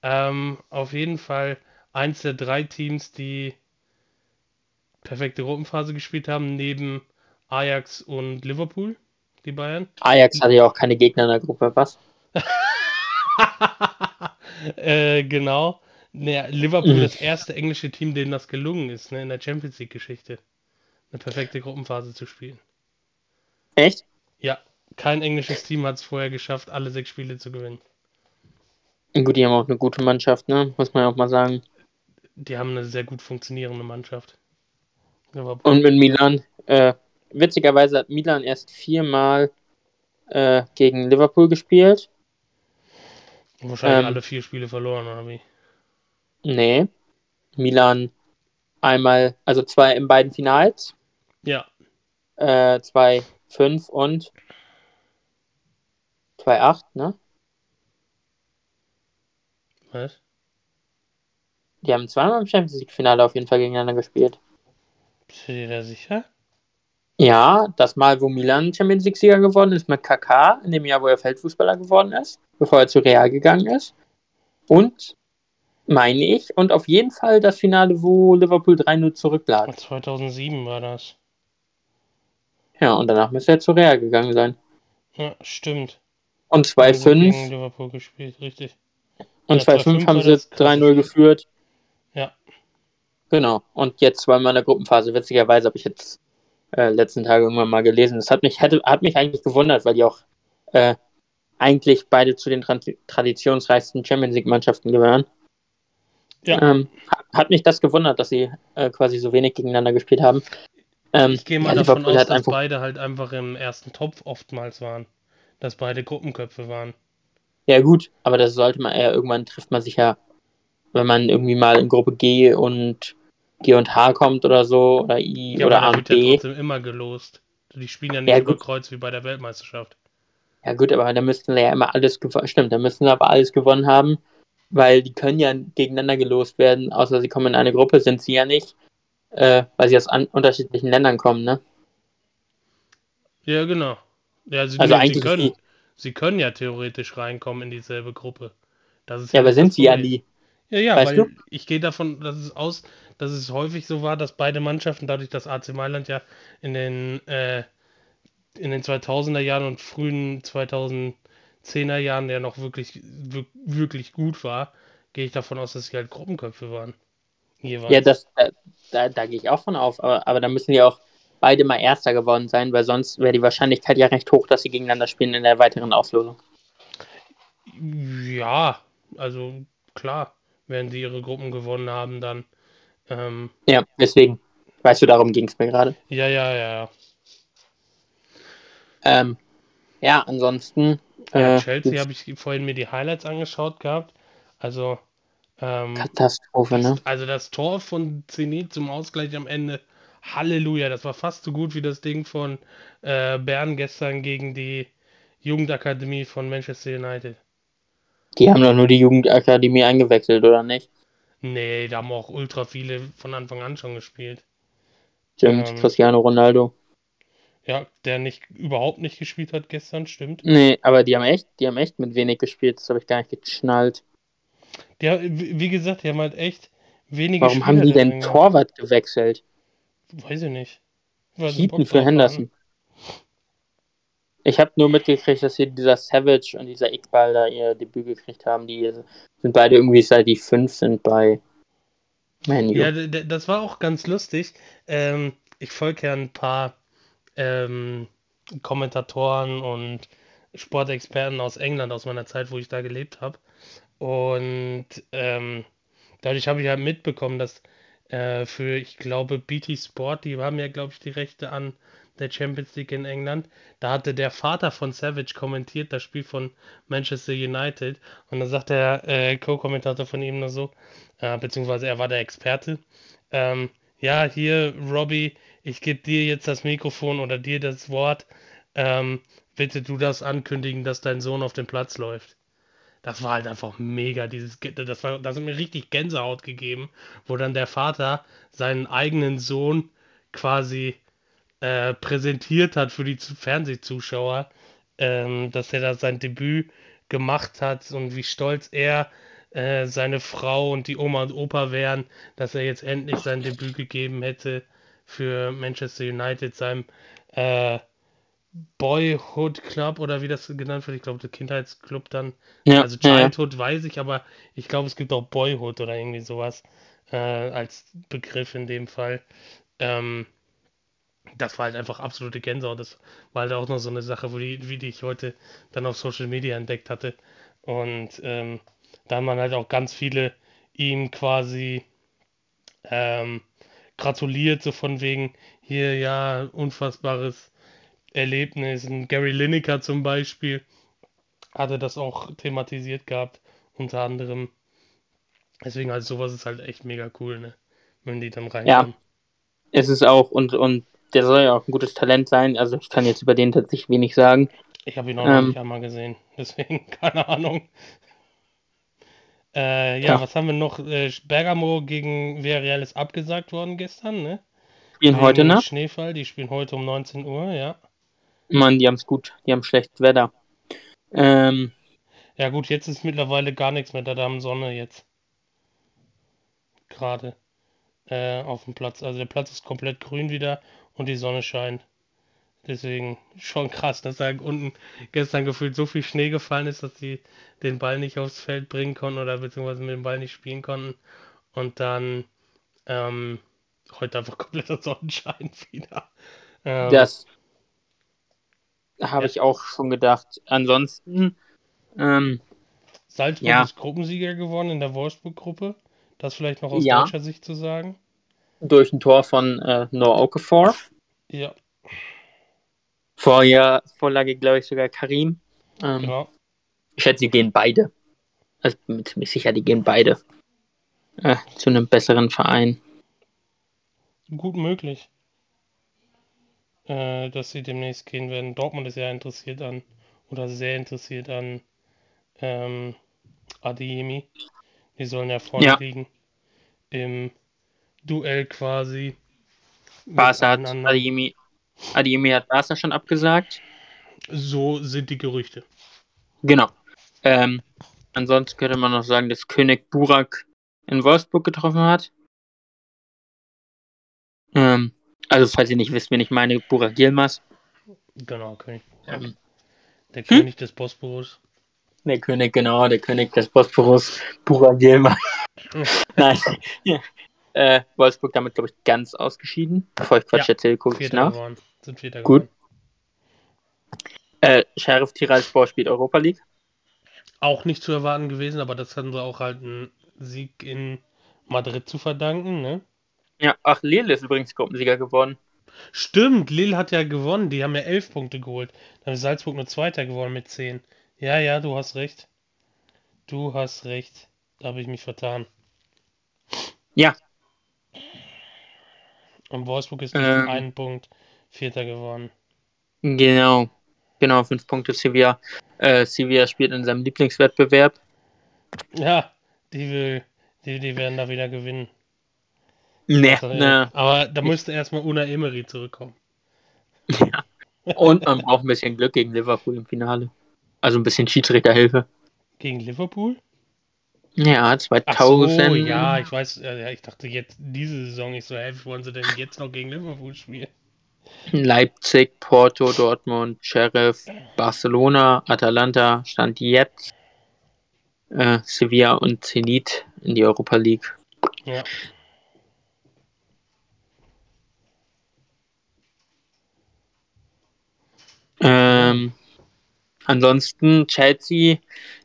Ähm, auf jeden Fall eins der drei Teams, die perfekte Gruppenphase gespielt haben, neben Ajax und Liverpool, die Bayern. Ajax hatte ja auch keine Gegner in der Gruppe, was? (laughs) äh, genau. Naja, Liverpool mhm. das erste englische Team, dem das gelungen ist, ne, in der Champions League-Geschichte. Eine perfekte Gruppenphase zu spielen. Echt? Ja, kein englisches Team hat es vorher geschafft, alle sechs Spiele zu gewinnen. Gut, die haben auch eine gute Mannschaft, ne? Muss man ja auch mal sagen. Die haben eine sehr gut funktionierende Mannschaft. Und mit Milan, äh, witzigerweise hat Milan erst viermal äh, gegen Liverpool gespielt. Wahrscheinlich ähm, alle vier Spiele verloren, oder wie? Nee. Milan einmal, also zwei in beiden Finals. Ja. Äh, zwei, fünf und zwei, acht, ne? Was? Die haben zweimal im Champions League-Finale auf jeden Fall gegeneinander gespielt. Bist du dir da sicher? Ja, das Mal, wo Milan Champions League-Sieger geworden ist mit KK, in dem Jahr, wo er Feldfußballer geworden ist, bevor er zu Real gegangen ist. Und, meine ich, und auf jeden Fall das Finale, wo Liverpool 3-0 zurücklag. 2007 war das. Ja, und danach müsste er zu Real gegangen sein. Ja, stimmt. Und 2-5. Liverpool gespielt, richtig. Und ja, 2-5 haben sie 3-0 geführt. Ja. Genau. Und jetzt zweimal in der Gruppenphase. Witzigerweise habe ich jetzt äh, letzten Tage irgendwann mal gelesen. Das hat mich, hätte, hat mich eigentlich gewundert, weil die auch äh, eigentlich beide zu den Tra traditionsreichsten Champions League-Mannschaften gehören. Ja. Ähm, hat mich das gewundert, dass sie äh, quasi so wenig gegeneinander gespielt haben. Ähm, ich gehe mal ja, davon aus, dass beide halt einfach im ersten Topf oftmals waren. Dass beide Gruppenköpfe waren. Ja, gut, aber das sollte man eher irgendwann trifft man sich ja, wenn man irgendwie mal in Gruppe G und G und H kommt oder so, oder I ja, oder A und B. Ja trotzdem immer gelost. Die spielen ja nicht ja, über Kreuz wie bei der Weltmeisterschaft. Ja, gut, aber da müssten ja immer alles gewonnen. Stimmt, da müssten sie aber alles gewonnen haben, weil die können ja gegeneinander gelost werden, außer sie kommen in eine Gruppe, sind sie ja nicht, äh, weil sie aus unterschiedlichen Ländern kommen, ne? Ja, genau. Ja, sie, also eigentlich sie können, sie können ja theoretisch reinkommen in dieselbe Gruppe. Das ist ja, ja aber sind sie ja nie. Ja, ja, weißt weil du? ich gehe davon, dass es aus, dass es häufig so war, dass beide Mannschaften, dadurch, dass AC Mailand ja in den, äh, in den 2000er Jahren und frühen 2010er Jahren ja noch wirklich, wirklich gut war, gehe ich davon aus, dass sie halt Gruppenköpfe waren. Jeweils. Ja, das, da, da, da gehe ich auch von auf, aber, aber da müssen ja auch beide mal Erster geworden sein, weil sonst wäre die Wahrscheinlichkeit ja recht hoch, dass sie gegeneinander spielen in der weiteren Auslosung. Ja, also klar, wenn sie ihre Gruppen gewonnen haben, dann ähm, ja, deswegen. Weißt du, darum ging es mir gerade. Ja, ja, ja, ja. Ähm, ja, ansonsten. Äh, Chelsea habe ich vorhin mir die Highlights angeschaut gehabt. Also. Ähm, Katastrophe, ne? Also das Tor von Zenit zum Ausgleich am Ende. Halleluja, das war fast so gut wie das Ding von äh, Bern gestern gegen die Jugendakademie von Manchester United. Die haben doch nur die Jugendakademie eingewechselt, oder nicht? Nee, da haben auch ultra viele von Anfang an schon gespielt. Stimmt, ähm, Cristiano Ronaldo. Ja, der nicht überhaupt nicht gespielt hat gestern, stimmt. Nee, aber die haben echt, die haben echt mit wenig gespielt, das habe ich gar nicht geschnallt. Ja, wie gesagt, die haben halt echt wenige Warum Spieler haben die denn Torwart gewechselt? Weiß ich nicht. Heaton für Henderson. Ich habe nur mitgekriegt, dass hier dieser Savage und dieser Iqbal da ihr Debüt gekriegt haben. Die sind beide irgendwie seit die fünf sind bei Manu. Ja, das war auch ganz lustig. Ähm, ich folge ja ein paar ähm, Kommentatoren und Sportexperten aus England aus meiner Zeit, wo ich da gelebt habe. Und ähm, dadurch habe ich halt mitbekommen, dass äh, für, ich glaube, BT Sport, die haben ja, glaube ich, die Rechte an der Champions League in England. Da hatte der Vater von Savage kommentiert, das Spiel von Manchester United. Und dann sagt der äh, Co-Kommentator von ihm nur so, äh, beziehungsweise er war der Experte. Ähm, ja, hier, Robbie, ich gebe dir jetzt das Mikrofon oder dir das Wort. Ähm, bitte du das ankündigen, dass dein Sohn auf den Platz läuft. Das war halt einfach mega, dieses, das, war, das hat mir richtig Gänsehaut gegeben, wo dann der Vater seinen eigenen Sohn quasi äh, präsentiert hat für die Fernsehzuschauer, ähm, dass er da sein Debüt gemacht hat und wie stolz er, äh, seine Frau und die Oma und Opa wären, dass er jetzt endlich sein Debüt gegeben hätte für Manchester United, seinem äh, Boyhood Club oder wie das genannt wird. Ich glaube, der Kindheitsclub dann. Ja, also Childhood ja. weiß ich, aber ich glaube, es gibt auch Boyhood oder irgendwie sowas äh, als Begriff in dem Fall. Ähm, das war halt einfach absolute Gänsehaut. Das war halt auch noch so eine Sache, wo die, wie die ich heute dann auf Social Media entdeckt hatte. Und ähm, da haben man halt auch ganz viele ihm quasi ähm, gratuliert, so von wegen hier, ja, unfassbares Erlebnis. Und Gary Lineker zum Beispiel hatte das auch thematisiert gehabt, unter anderem. Deswegen, also sowas ist halt echt mega cool, ne? Wenn die dann reinkommen. Ja, es ist auch, und, und der soll ja auch ein gutes Talent sein. Also ich kann jetzt über den tatsächlich wenig sagen. Ich habe ihn auch ähm, noch nicht einmal gesehen, (laughs) deswegen keine Ahnung. Äh, ja, ja, was haben wir noch? Äh, Bergamo gegen Villarreal ist abgesagt worden gestern, ne? Spielen heute Nacht? Schneefall, die spielen heute um 19 Uhr, ja. Mann, die haben es gut, die haben schlechtes Wetter. Ähm, ja gut, jetzt ist mittlerweile gar nichts mehr, da haben Sonne jetzt. Gerade äh, auf dem Platz. Also der Platz ist komplett grün wieder und die Sonne scheint. Deswegen (laughs) schon krass, dass da unten gestern gefühlt so viel Schnee gefallen ist, dass sie den Ball nicht aufs Feld bringen konnten oder beziehungsweise mit dem Ball nicht spielen konnten. Und dann ähm, heute einfach (laughs) kompletter Sonnenschein wieder. Ähm, das habe ja. ich auch schon gedacht. Ansonsten. Ähm, Salzburg ja. ist Gruppensieger geworden in der Wolfsburg-Gruppe. Das vielleicht noch aus ja. deutscher Sicht zu sagen. Durch ein Tor von äh, Noah Okafor. Ja. Vorher Vorlage, glaube ich, sogar Karim. Ähm, genau. Ich schätze, sie gehen beide. Also bin mir ziemlich sicher, die gehen beide äh, zu einem besseren Verein. Gut möglich, äh, dass sie demnächst gehen werden. Dortmund ist ja interessiert an oder sehr interessiert an ähm, Adiemi. Die sollen ja vorne ja. liegen im Duell quasi. Barca hat Adiemi Adiemi hat Barca schon abgesagt. So sind die Gerüchte. Genau. Ähm, ansonsten könnte man noch sagen, dass König Burak in Wolfsburg getroffen hat. Ähm, also, falls ihr nicht wisst, wen ich meine, Burak Yilmaz. Genau, König. Ähm, der hm? König des Bosporus. Der König, genau, der König des Bosporus, Burak Yilmaz. (laughs) Nein. Ja. (laughs) Äh, Wolfsburg damit, glaube ich, ganz ausgeschieden. Bevor ich Quatsch ja, erzähle, gucke ich nach. Geworden. Sind Vierter Gut. Äh, Sheriff Tiraspol spielt Europa League. Auch nicht zu erwarten gewesen, aber das hatten wir auch halt einen Sieg in Madrid zu verdanken, ne? Ja, ach, Lille ist übrigens Gruppensieger geworden. Stimmt, Lille hat ja gewonnen. Die haben ja elf Punkte geholt. Dann ist Salzburg nur Zweiter geworden mit zehn. Ja, ja, du hast recht. Du hast recht. Da habe ich mich vertan. Ja, und Wolfsburg ist ähm, einen Punkt Vierter geworden. Genau. Genau, fünf Punkte Sevilla. Äh, Sevilla spielt in seinem Lieblingswettbewerb. Ja, die will, die, die werden da wieder gewinnen. Nee, ne. Aber da müsste erstmal Una Emery zurückkommen. Ja. Und man braucht ein bisschen Glück gegen Liverpool im Finale. Also ein bisschen Schiedsrichterhilfe. Gegen Liverpool? Ja, 2000. Ach so, ja, ich weiß, ja, ich dachte jetzt diese Saison nicht so, hey, wie wollen sie denn jetzt noch gegen Liverpool spielen? Leipzig, Porto, Dortmund, Sheriff, Barcelona, Atalanta stand jetzt äh, Sevilla und Zenit in die Europa League. Ja. Ähm, ansonsten Chelsea,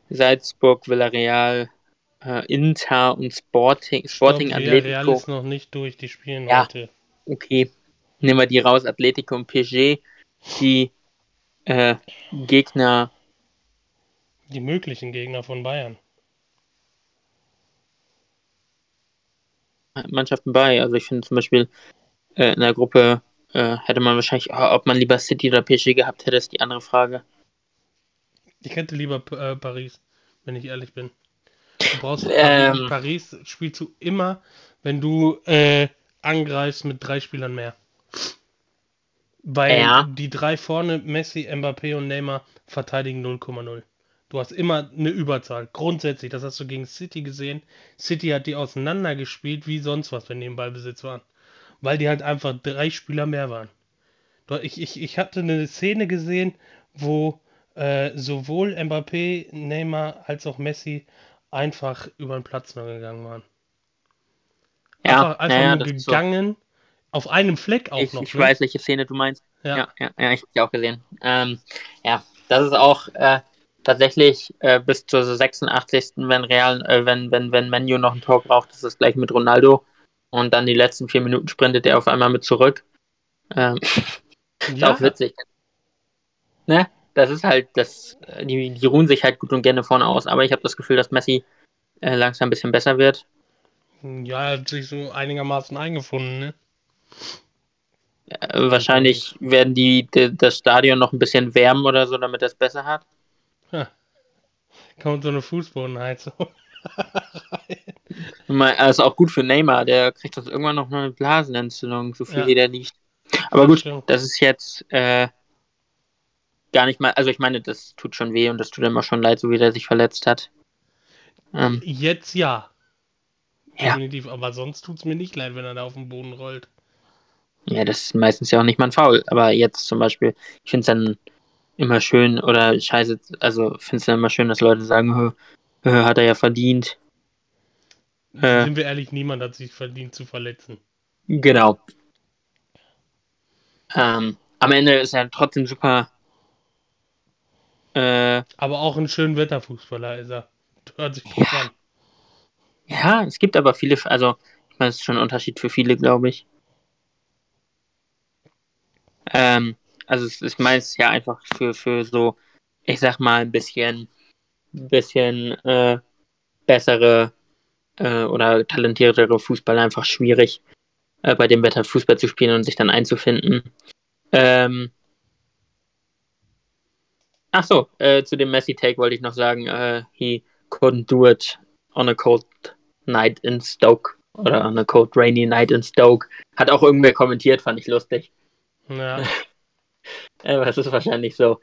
Salzburg, Villarreal, äh, Inter und Sporting, Sporting Stopp, Atletico. Real ist noch nicht durch, die spielen ja, heute. Okay, nehmen wir die raus, Atletico und PSG, die äh, Gegner. Die möglichen Gegner von Bayern. Mannschaften bei. Also ich finde zum Beispiel äh, in der Gruppe äh, hätte man wahrscheinlich, oh, ob man lieber City oder PSG gehabt hätte, ist die andere Frage. Ich hätte lieber äh, Paris, wenn ich ehrlich bin. Du brauchst ähm, Paris spielst du immer, wenn du äh, angreifst mit drei Spielern mehr. Weil ja. die drei vorne, Messi, Mbappé und Neymar, verteidigen 0,0. Du hast immer eine Überzahl. Grundsätzlich, das hast du gegen City gesehen. City hat die auseinandergespielt wie sonst was, wenn die im Ballbesitz waren. Weil die halt einfach drei Spieler mehr waren. Ich, ich, ich hatte eine Szene gesehen, wo äh, sowohl Mbappé, Neymar als auch Messi einfach über den Platz nur gegangen waren. Ja, einfach, einfach naja, nur gegangen. So. Auf einem Fleck auch ich, noch. Ich ne? weiß, welche Szene du meinst. Ja, ja, ja, ja ich habe die auch gesehen. Ähm, ja, das ist auch äh, tatsächlich äh, bis zur 86. wenn Real, äh, wenn, wenn, wenn Menu noch ein Tor braucht, ist es gleich mit Ronaldo. Und dann die letzten vier Minuten sprintet er auf einmal mit zurück. Ähm, (laughs) ja. ist auch witzig. Ne? das ist halt, das, die, die ruhen sich halt gut und gerne vorne aus, aber ich habe das Gefühl, dass Messi äh, langsam ein bisschen besser wird. Ja, er hat sich so einigermaßen eingefunden, ne? Wahrscheinlich werden die, die, das Stadion noch ein bisschen wärmen oder so, damit er es besser hat. Ha. Kommt so eine Fußbodenheizung. Also auch gut für Neymar, der kriegt das irgendwann noch eine Blasenentzündung, so viel ja. wie der liegt. Aber gut, das ist jetzt äh, gar nicht mal, also ich meine, das tut schon weh und das tut immer schon leid, so wie der sich verletzt hat. Ähm, jetzt ja. Definitiv, ja. aber sonst tut es mir nicht leid, wenn er da auf den Boden rollt. Ja, das ist meistens ja auch nicht mal ein Foul, aber jetzt zum Beispiel, ich finde es dann immer schön oder scheiße, also finde es dann immer schön, dass Leute sagen, hat er ja verdient. Äh, Sind wir ehrlich, niemand hat sich verdient zu verletzen. Genau. Ähm, am Ende ist er trotzdem super. Äh, aber auch ein schön Wetterfußballer ist er. Hört sich gut ja. an. Ja, es gibt aber viele, also ich meine, es ist schon ein Unterschied für viele, glaube ich. Ähm, also es ist meist ja einfach für, für so, ich sag mal, ein bisschen, bisschen äh, bessere äh, oder talentiertere Fußballer einfach schwierig, äh, bei dem Wetter Fußball zu spielen und sich dann einzufinden. Ähm, ach so, äh, zu dem Messi-Take wollte ich noch sagen, äh, he couldn't do it on a cold night in Stoke oder on a cold rainy night in Stoke. Hat auch irgendwer kommentiert, fand ich lustig. Ja. (laughs) Aber es ist wahrscheinlich so.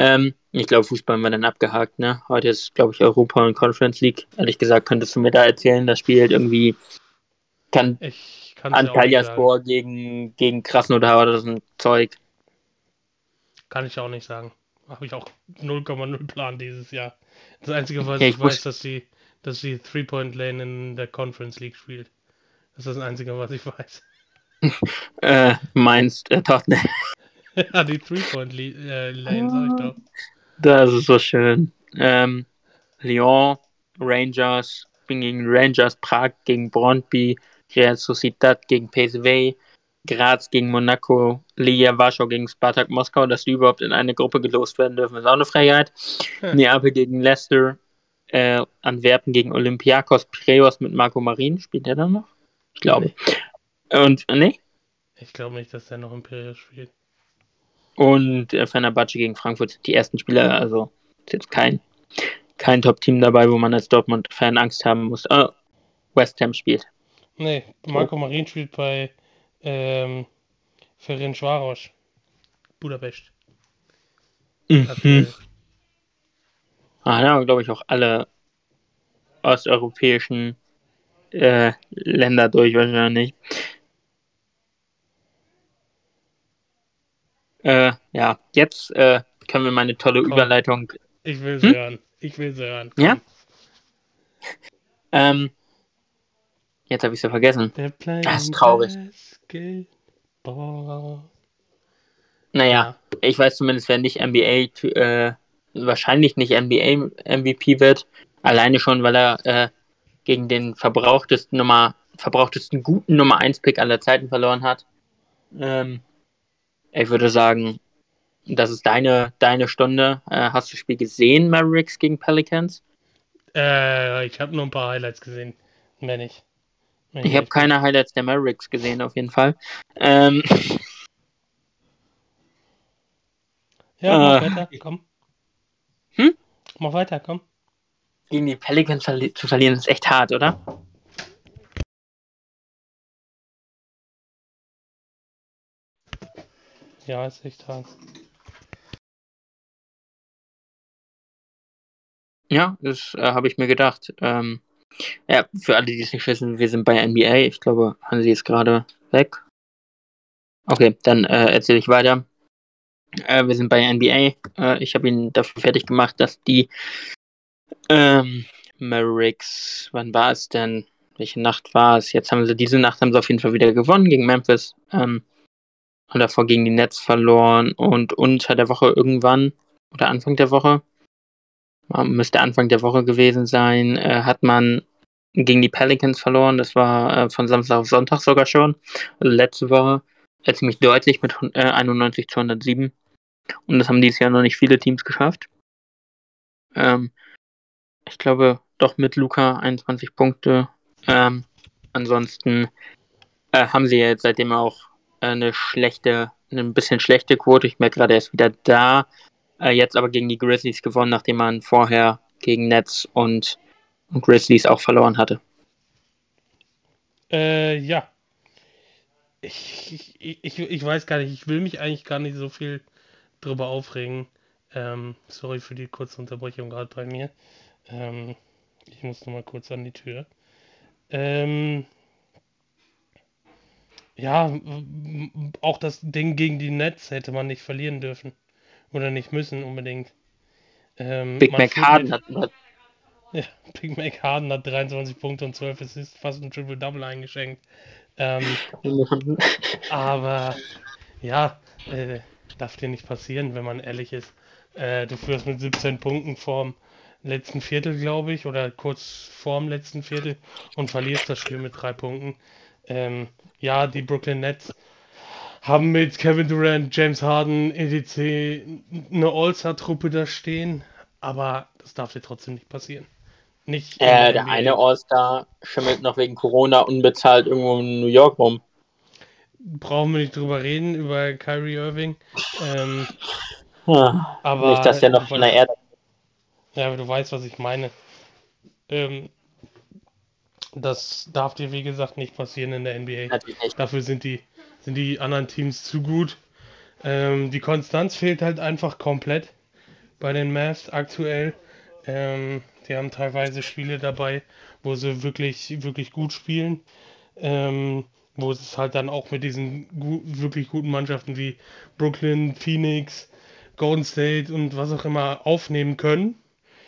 Ähm, ich glaube, Fußball haben wir dann abgehakt, ne? Heute ist, glaube ich, Europa und Conference League. Ehrlich gesagt, könntest du mir da erzählen, das spielt irgendwie kann Antalyaspor gegen, gegen Krasnodar oder so ein Zeug. Kann ich auch nicht sagen. Habe ich auch 0,0 Plan dieses Jahr. Das Einzige, was okay, ich, ich weiß, dass die, dass die Three-Point-Lane in der Conference League spielt. Das ist das Einzige, was ich weiß. (laughs) äh, meinst äh, Tottenham. Ja, (laughs) die Three-Point-Lane, sag ich doch. Das ist so schön. Ähm, Lyon, Rangers, bin gegen Rangers, Prag gegen Brondby, Real Sociedad gegen PSV, Graz gegen Monaco, Liga Warschau gegen Spartak Moskau, dass die überhaupt in eine Gruppe gelost werden dürfen, ist auch eine Freiheit. Hm. Neapel gegen Leicester, äh, Antwerpen gegen Olympiakos, Piräus mit Marco Marin, spielt der dann noch? Ich glaube. Nee. Und, äh, nee? Ich glaube nicht, dass der noch im Piräus spielt. Und äh, Fenerbahce gegen Frankfurt sind die ersten Spieler, also ist jetzt kein, kein Top-Team dabei, wo man als Dortmund-Fan Angst haben muss. Oh, West Ham spielt. Nee, Marco Marin spielt bei ähm, Ferencváros, Budapest. Mhm. Ah, da haben glaube ich auch alle osteuropäischen äh, Länder durch wahrscheinlich. Äh, ja, jetzt äh, können wir meine tolle Komm, Überleitung. Ich will sie hm? hören. Ich will sie hören. Komm. Ja? Ähm, jetzt habe ich sie vergessen. Das ist traurig. Naja, ja. ich weiß zumindest, wer nicht NBA, äh, wahrscheinlich nicht NBA MVP wird. Alleine schon, weil er äh, gegen den verbrauchtesten Nummer, verbrauchtesten guten Nummer 1 Pick aller Zeiten verloren hat. Ähm, ich würde sagen, das ist deine, deine Stunde. Äh, hast du das Spiel gesehen, Mavericks gegen Pelicans? Äh, ich habe nur ein paar Highlights gesehen. Mehr nicht. Mehr ich habe keine Highlights der Mavericks gesehen, auf jeden Fall. Ähm, (laughs) ja, mach äh, weiter, komm. Hm? Mach weiter, komm. Gegen die Pelicans zu verlieren ist echt hart, oder? Ja, ist echt hart. Ja, das äh, habe ich mir gedacht. Ähm, ja, für alle, die es nicht wissen, wir sind bei NBA. Ich glaube, Hansi ist gerade weg. Okay, dann äh, erzähle ich weiter. Äh, wir sind bei NBA. Äh, ich habe ihn dafür fertig gemacht, dass die ähm, Mavericks, wann war es denn? Welche Nacht war es? Jetzt haben sie diese Nacht haben sie auf jeden Fall wieder gewonnen gegen Memphis. Ähm, und davor gegen die Nets verloren und unter der Woche irgendwann oder Anfang der Woche müsste Anfang der Woche gewesen sein, äh, hat man gegen die Pelicans verloren. Das war äh, von Samstag auf Sonntag sogar schon. Also letzte Woche äh, ziemlich deutlich mit äh, 91 zu 107. Und das haben dieses Jahr noch nicht viele Teams geschafft. Ähm, ich glaube, doch mit Luca 21 Punkte. Ähm, ansonsten äh, haben sie jetzt seitdem auch eine schlechte, eine ein bisschen schlechte Quote. Ich merke gerade, er ist wieder da. Äh, jetzt aber gegen die Grizzlies gewonnen, nachdem man vorher gegen Nets und und Grizzlies auch verloren hatte. Äh, ja. Ich, ich, ich, ich weiß gar nicht, ich will mich eigentlich gar nicht so viel drüber aufregen. Ähm, sorry für die kurze Unterbrechung gerade bei mir. Ähm, ich muss noch mal kurz an die Tür. Ähm, ja, auch das Ding gegen die Nets hätte man nicht verlieren dürfen. Oder nicht müssen unbedingt. Ähm, Big Mac Harden hat, (laughs) ja, Big Mac Harden hat 23 Punkte und 12 Assists, fast ein Triple-Double eingeschenkt. Ähm, (laughs) aber ja, äh, darf dir nicht passieren, wenn man ehrlich ist. Äh, du führst mit 17 Punkten vorm letzten Viertel, glaube ich, oder kurz vorm letzten Viertel und verlierst das Spiel mit drei Punkten. Ähm, ja, die Brooklyn Nets haben mit Kevin Durant, James Harden, EDC eine All-Star-Truppe da stehen, aber das darf dir trotzdem nicht passieren. Nicht äh, der eine All-Star schimmelt noch wegen Corona unbezahlt irgendwo in New York rum. Brauchen wir nicht drüber reden, über Kyrie Irving. Ähm, ja, aber nicht, dass der noch von der Erde. Ja, aber du weißt, was ich meine. Ähm, das darf dir, wie gesagt, nicht passieren in der NBA. Dafür sind die, sind die anderen Teams zu gut. Ähm, die Konstanz fehlt halt einfach komplett bei den Mavs aktuell. Ähm, die haben teilweise Spiele dabei, wo sie wirklich, wirklich gut spielen. Ähm, wo es halt dann auch mit diesen gut, wirklich guten Mannschaften wie Brooklyn, Phoenix, Golden State und was auch immer aufnehmen können.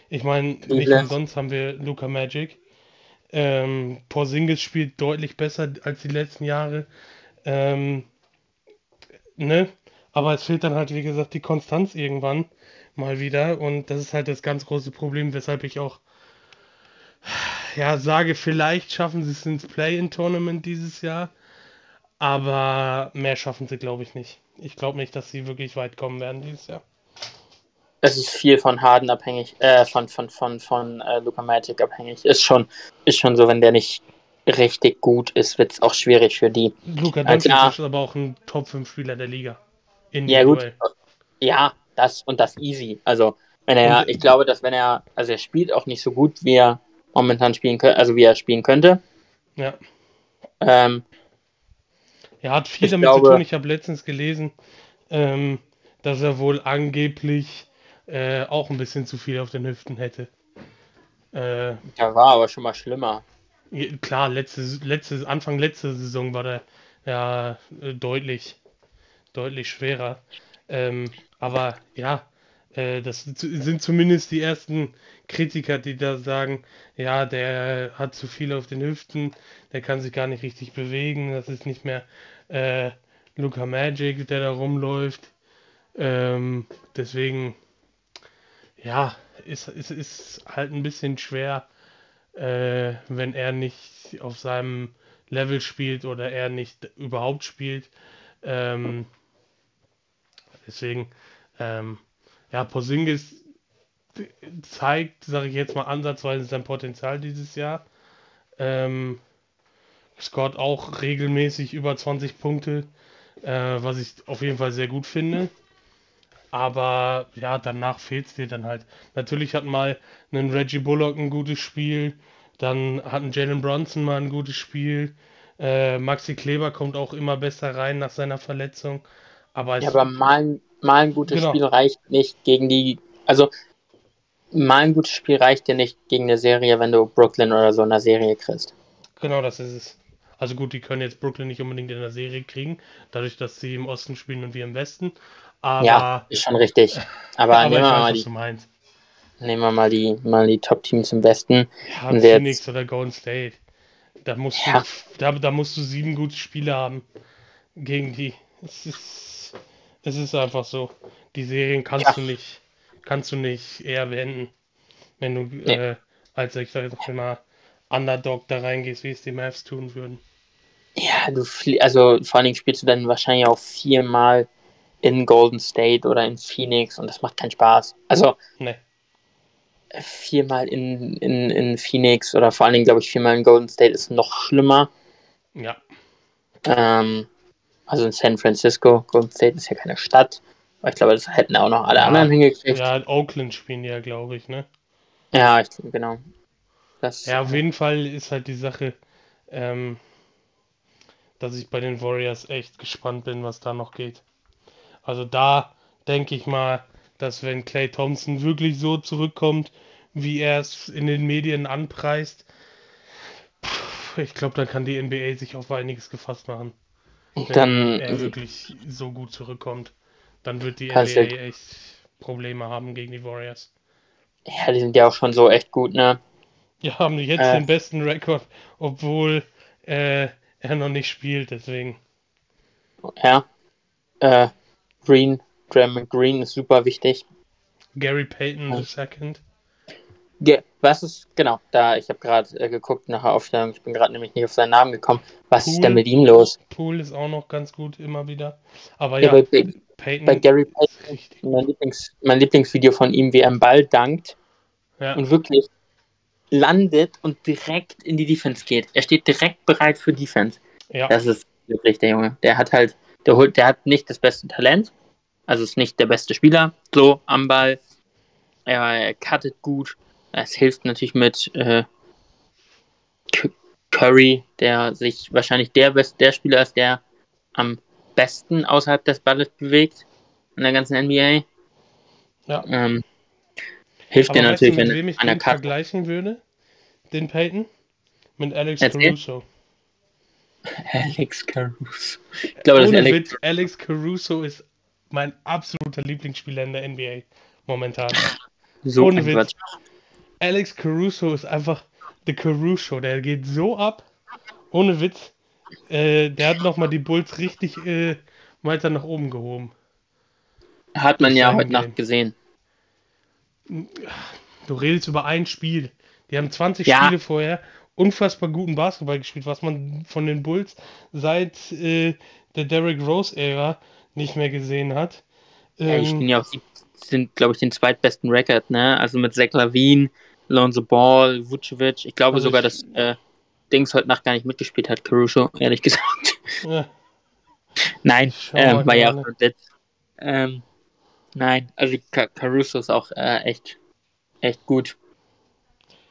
Ich meine, nicht umsonst haben wir Luca Magic. Ähm, Porzingis spielt deutlich besser als die letzten Jahre. Ähm, ne? Aber es fehlt dann halt, wie gesagt, die Konstanz irgendwann mal wieder. Und das ist halt das ganz große Problem, weshalb ich auch ja, sage, vielleicht schaffen sie es ins Play-in-Tournament dieses Jahr. Aber mehr schaffen sie, glaube ich, nicht. Ich glaube nicht, dass sie wirklich weit kommen werden dieses Jahr. Es ist viel von Harden abhängig, äh, von, von, von, von äh, Luka Magic abhängig. Ist schon, ist schon so, wenn der nicht richtig gut ist, wird es auch schwierig für die. Luka Doncic also, ist aber auch ein Top-5-Spieler der Liga. Ja, gut. Ja, das und das easy. Also, wenn er, ich glaube, dass wenn er, also er spielt auch nicht so gut, wie er momentan spielen könnte, also wie er spielen könnte. Ja. Ähm, er hat viel damit glaube, zu tun. Ich habe letztens gelesen, ähm, dass er wohl angeblich äh, auch ein bisschen zu viel auf den Hüften hätte. Äh, ja, war aber schon mal schlimmer. Klar, letzte, letzte, Anfang letzte Saison war der ja äh, deutlich, deutlich schwerer. Ähm, aber ja, äh, das sind zumindest die ersten Kritiker, die da sagen, ja, der hat zu viel auf den Hüften, der kann sich gar nicht richtig bewegen, das ist nicht mehr äh, Luca Magic, der da rumläuft. Ähm, deswegen, ja, ist, ist, ist halt ein bisschen schwer, äh, wenn er nicht auf seinem Level spielt oder er nicht überhaupt spielt. Ähm, deswegen, ähm, ja, Posingis zeigt, sage ich jetzt mal ansatzweise sein Potenzial dieses Jahr. Ähm, scored auch regelmäßig über 20 Punkte, äh, was ich auf jeden Fall sehr gut finde. Aber ja, danach fehlt es dir dann halt. Natürlich hat mal einen Reggie Bullock ein gutes Spiel, dann hat ein Jalen Bronson mal ein gutes Spiel. Äh, Maxi Kleber kommt auch immer besser rein nach seiner Verletzung. Aber ja, aber mal, mal ein gutes genau. Spiel reicht nicht gegen die. Also, mal ein gutes Spiel reicht dir nicht gegen eine Serie, wenn du Brooklyn oder so in der Serie kriegst. Genau, das ist es. Also gut, die können jetzt Brooklyn nicht unbedingt in der Serie kriegen, dadurch, dass sie im Osten spielen und wir im Westen. Aber, ja, ist schon richtig. Aber, aber nehmen, wir weiß, mal die, nehmen wir mal die, mal die Top-Teams im Westen. Ja, Phoenix jetzt, oder Golden State. Da musst, ja. du, da, da musst du sieben gute Spiele haben gegen die. Es ist, es ist einfach so. Die Serien kannst ja. du nicht, kannst du nicht eher beenden, wenn du nee. äh, als ich sag jetzt mal Underdog da reingehst, wie es die Mavs tun würden. Ja, du also vor allen Dingen spielst du dann wahrscheinlich auch viermal in Golden State oder in Phoenix und das macht keinen Spaß. Also nee. viermal in, in, in Phoenix oder vor allen Dingen, glaube ich, viermal in Golden State ist noch schlimmer. Ja. Ähm, also in San Francisco, Golden State ist ja keine Stadt. Aber ich glaube, das hätten auch noch alle ja, anderen hingekriegt. Ja, in Oakland spielen die ja, glaube ich, ne? Ja, ich, genau. Das, ja, auf jeden Fall ist halt die Sache, ähm, dass ich bei den Warriors echt gespannt bin, was da noch geht. Also da denke ich mal, dass wenn Clay Thompson wirklich so zurückkommt, wie er es in den Medien anpreist, ich glaube, dann kann die NBA sich auf einiges gefasst machen. Wenn dann er wirklich so gut zurückkommt, dann wird die NBA du- echt Probleme haben gegen die Warriors. ja, die sind ja auch schon so echt gut, ne? Ja, haben jetzt Äh. den besten Rekord, obwohl äh, er noch nicht spielt, deswegen. Ja. Äh, Green, Draymond Green ist super wichtig. Gary Payton Ja. II. Ge was ist, genau, da, ich habe gerade äh, geguckt nach der Aufstellung, ich bin gerade nämlich nicht auf seinen Namen gekommen. Was ist Poole. denn mit ihm los? Poole ist auch noch ganz gut immer wieder. Aber Ja, ja, bei, Payton bei Gary ist Payton, richtig. mein, Lieblings, mein Lieblingsvideo von ihm, wie er am Ball dankt Ja, und wirklich landet und direkt in die Defense geht. Er steht direkt bereit für Defense. ja, Das ist wirklich der Junge. Der hat halt, der holt, der hat nicht das beste Talent, also ist nicht der beste Spieler, so am Ball. Er, er cuttet gut. Es hilft natürlich mit äh, Cu- Curry, der sich wahrscheinlich der best, der Spieler ist, der am besten außerhalb des Balles bewegt in der ganzen NBA. ja. Ähm, hilft Aber dir weißt du, natürlich, mit wenn du ich einer Cut. vergleichen würde? Den Payton? Mit Alex. Caruso. (laughs) Alex Caruso. Ich glaube, das ist Alex. Witz, Alex Caruso ist mein absoluter Lieblingsspieler in der NBA momentan. So ohne Witz. Quatsch. Alex Caruso ist einfach The Caruso. Der geht so ab. Ohne Witz. Äh, der hat nochmal die Bulls richtig äh, weiter nach oben gehoben. Hat man ja Sein heute. Nacht gesehen. Du redest über ein Spiel. Die haben 20 Ja. Spiele vorher unfassbar guten Basketball gespielt, was man von den Bulls seit äh, der Derrick Rose-Ära nicht mehr gesehen hat. Ja, die Ähm, spielen ja auch, sind, glaube ich, den zweitbesten Record, ne? Also mit Zach Lavine, Lonzo Ball, Vucevic. Ich glaube Also sogar, ich- dass äh, Dings heute Nacht gar nicht mitgespielt hat, Caruso, ehrlich gesagt. ja, Nein, Ich ähm, war ja auch nur Witz. Ähm, nein, also Ca- Caruso ist auch äh, echt, echt gut.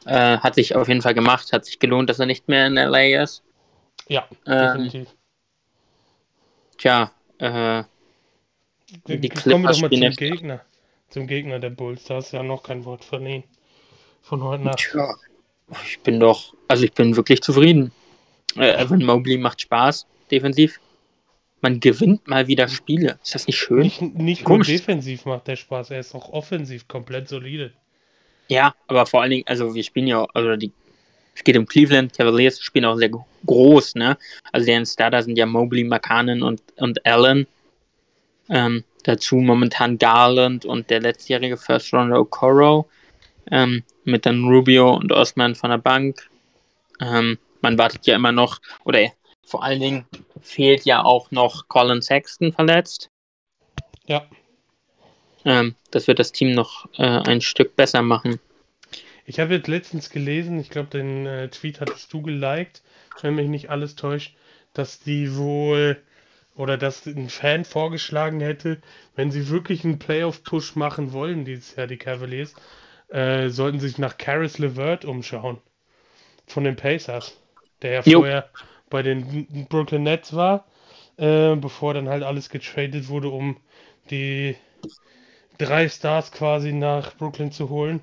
Äh, hat sich auf jeden Fall gemacht, hat sich gelohnt, dass er nicht mehr in LA ist. ja, Ähm, definitiv. tja, äh, die Kommen wir doch mal zum Gegner. Zum Gegner der Bulls. Da hast du ja noch kein Wort verliehen. Von heute Nacht. Tja, ich bin doch, also ich bin wirklich zufrieden. Äh, Evan Mobley macht Spaß, defensiv. Man gewinnt mal wieder Spiele. Ist das nicht schön? Nicht, nicht nur defensiv macht der Spaß, er ist auch offensiv komplett solide. Ja, aber vor allen Dingen, also wir spielen ja, also die, es geht um Cleveland, Cavaliers spielen auch sehr gro- groß, ne? Also deren Starter sind ja Mobley, McCannon und, und Allen. Ähm, dazu momentan Garland und der letztjährige First Rounder Okoro. Ähm, mit dann Rubio und Osman von der Bank. Ähm, man wartet ja immer noch, oder vor allen Dingen fehlt ja auch noch Colin Sexton verletzt. Ja, Ähm, das wird das Team noch äh, ein Stück besser machen. ich habe jetzt letztens gelesen, ich glaube, den äh, Tweet hattest du geliked, wenn mich nicht alles täuscht, dass die wohl oder dass ein Fan vorgeschlagen hätte, wenn sie wirklich einen Playoff-Push machen wollen dieses Jahr, die Cavaliers, äh, sollten sich nach Caris LeVert umschauen. Von den Pacers. Der ja Jo. vorher bei den Brooklyn Nets war, äh, bevor dann halt alles getradet wurde, um die drei Stars quasi nach Brooklyn zu holen.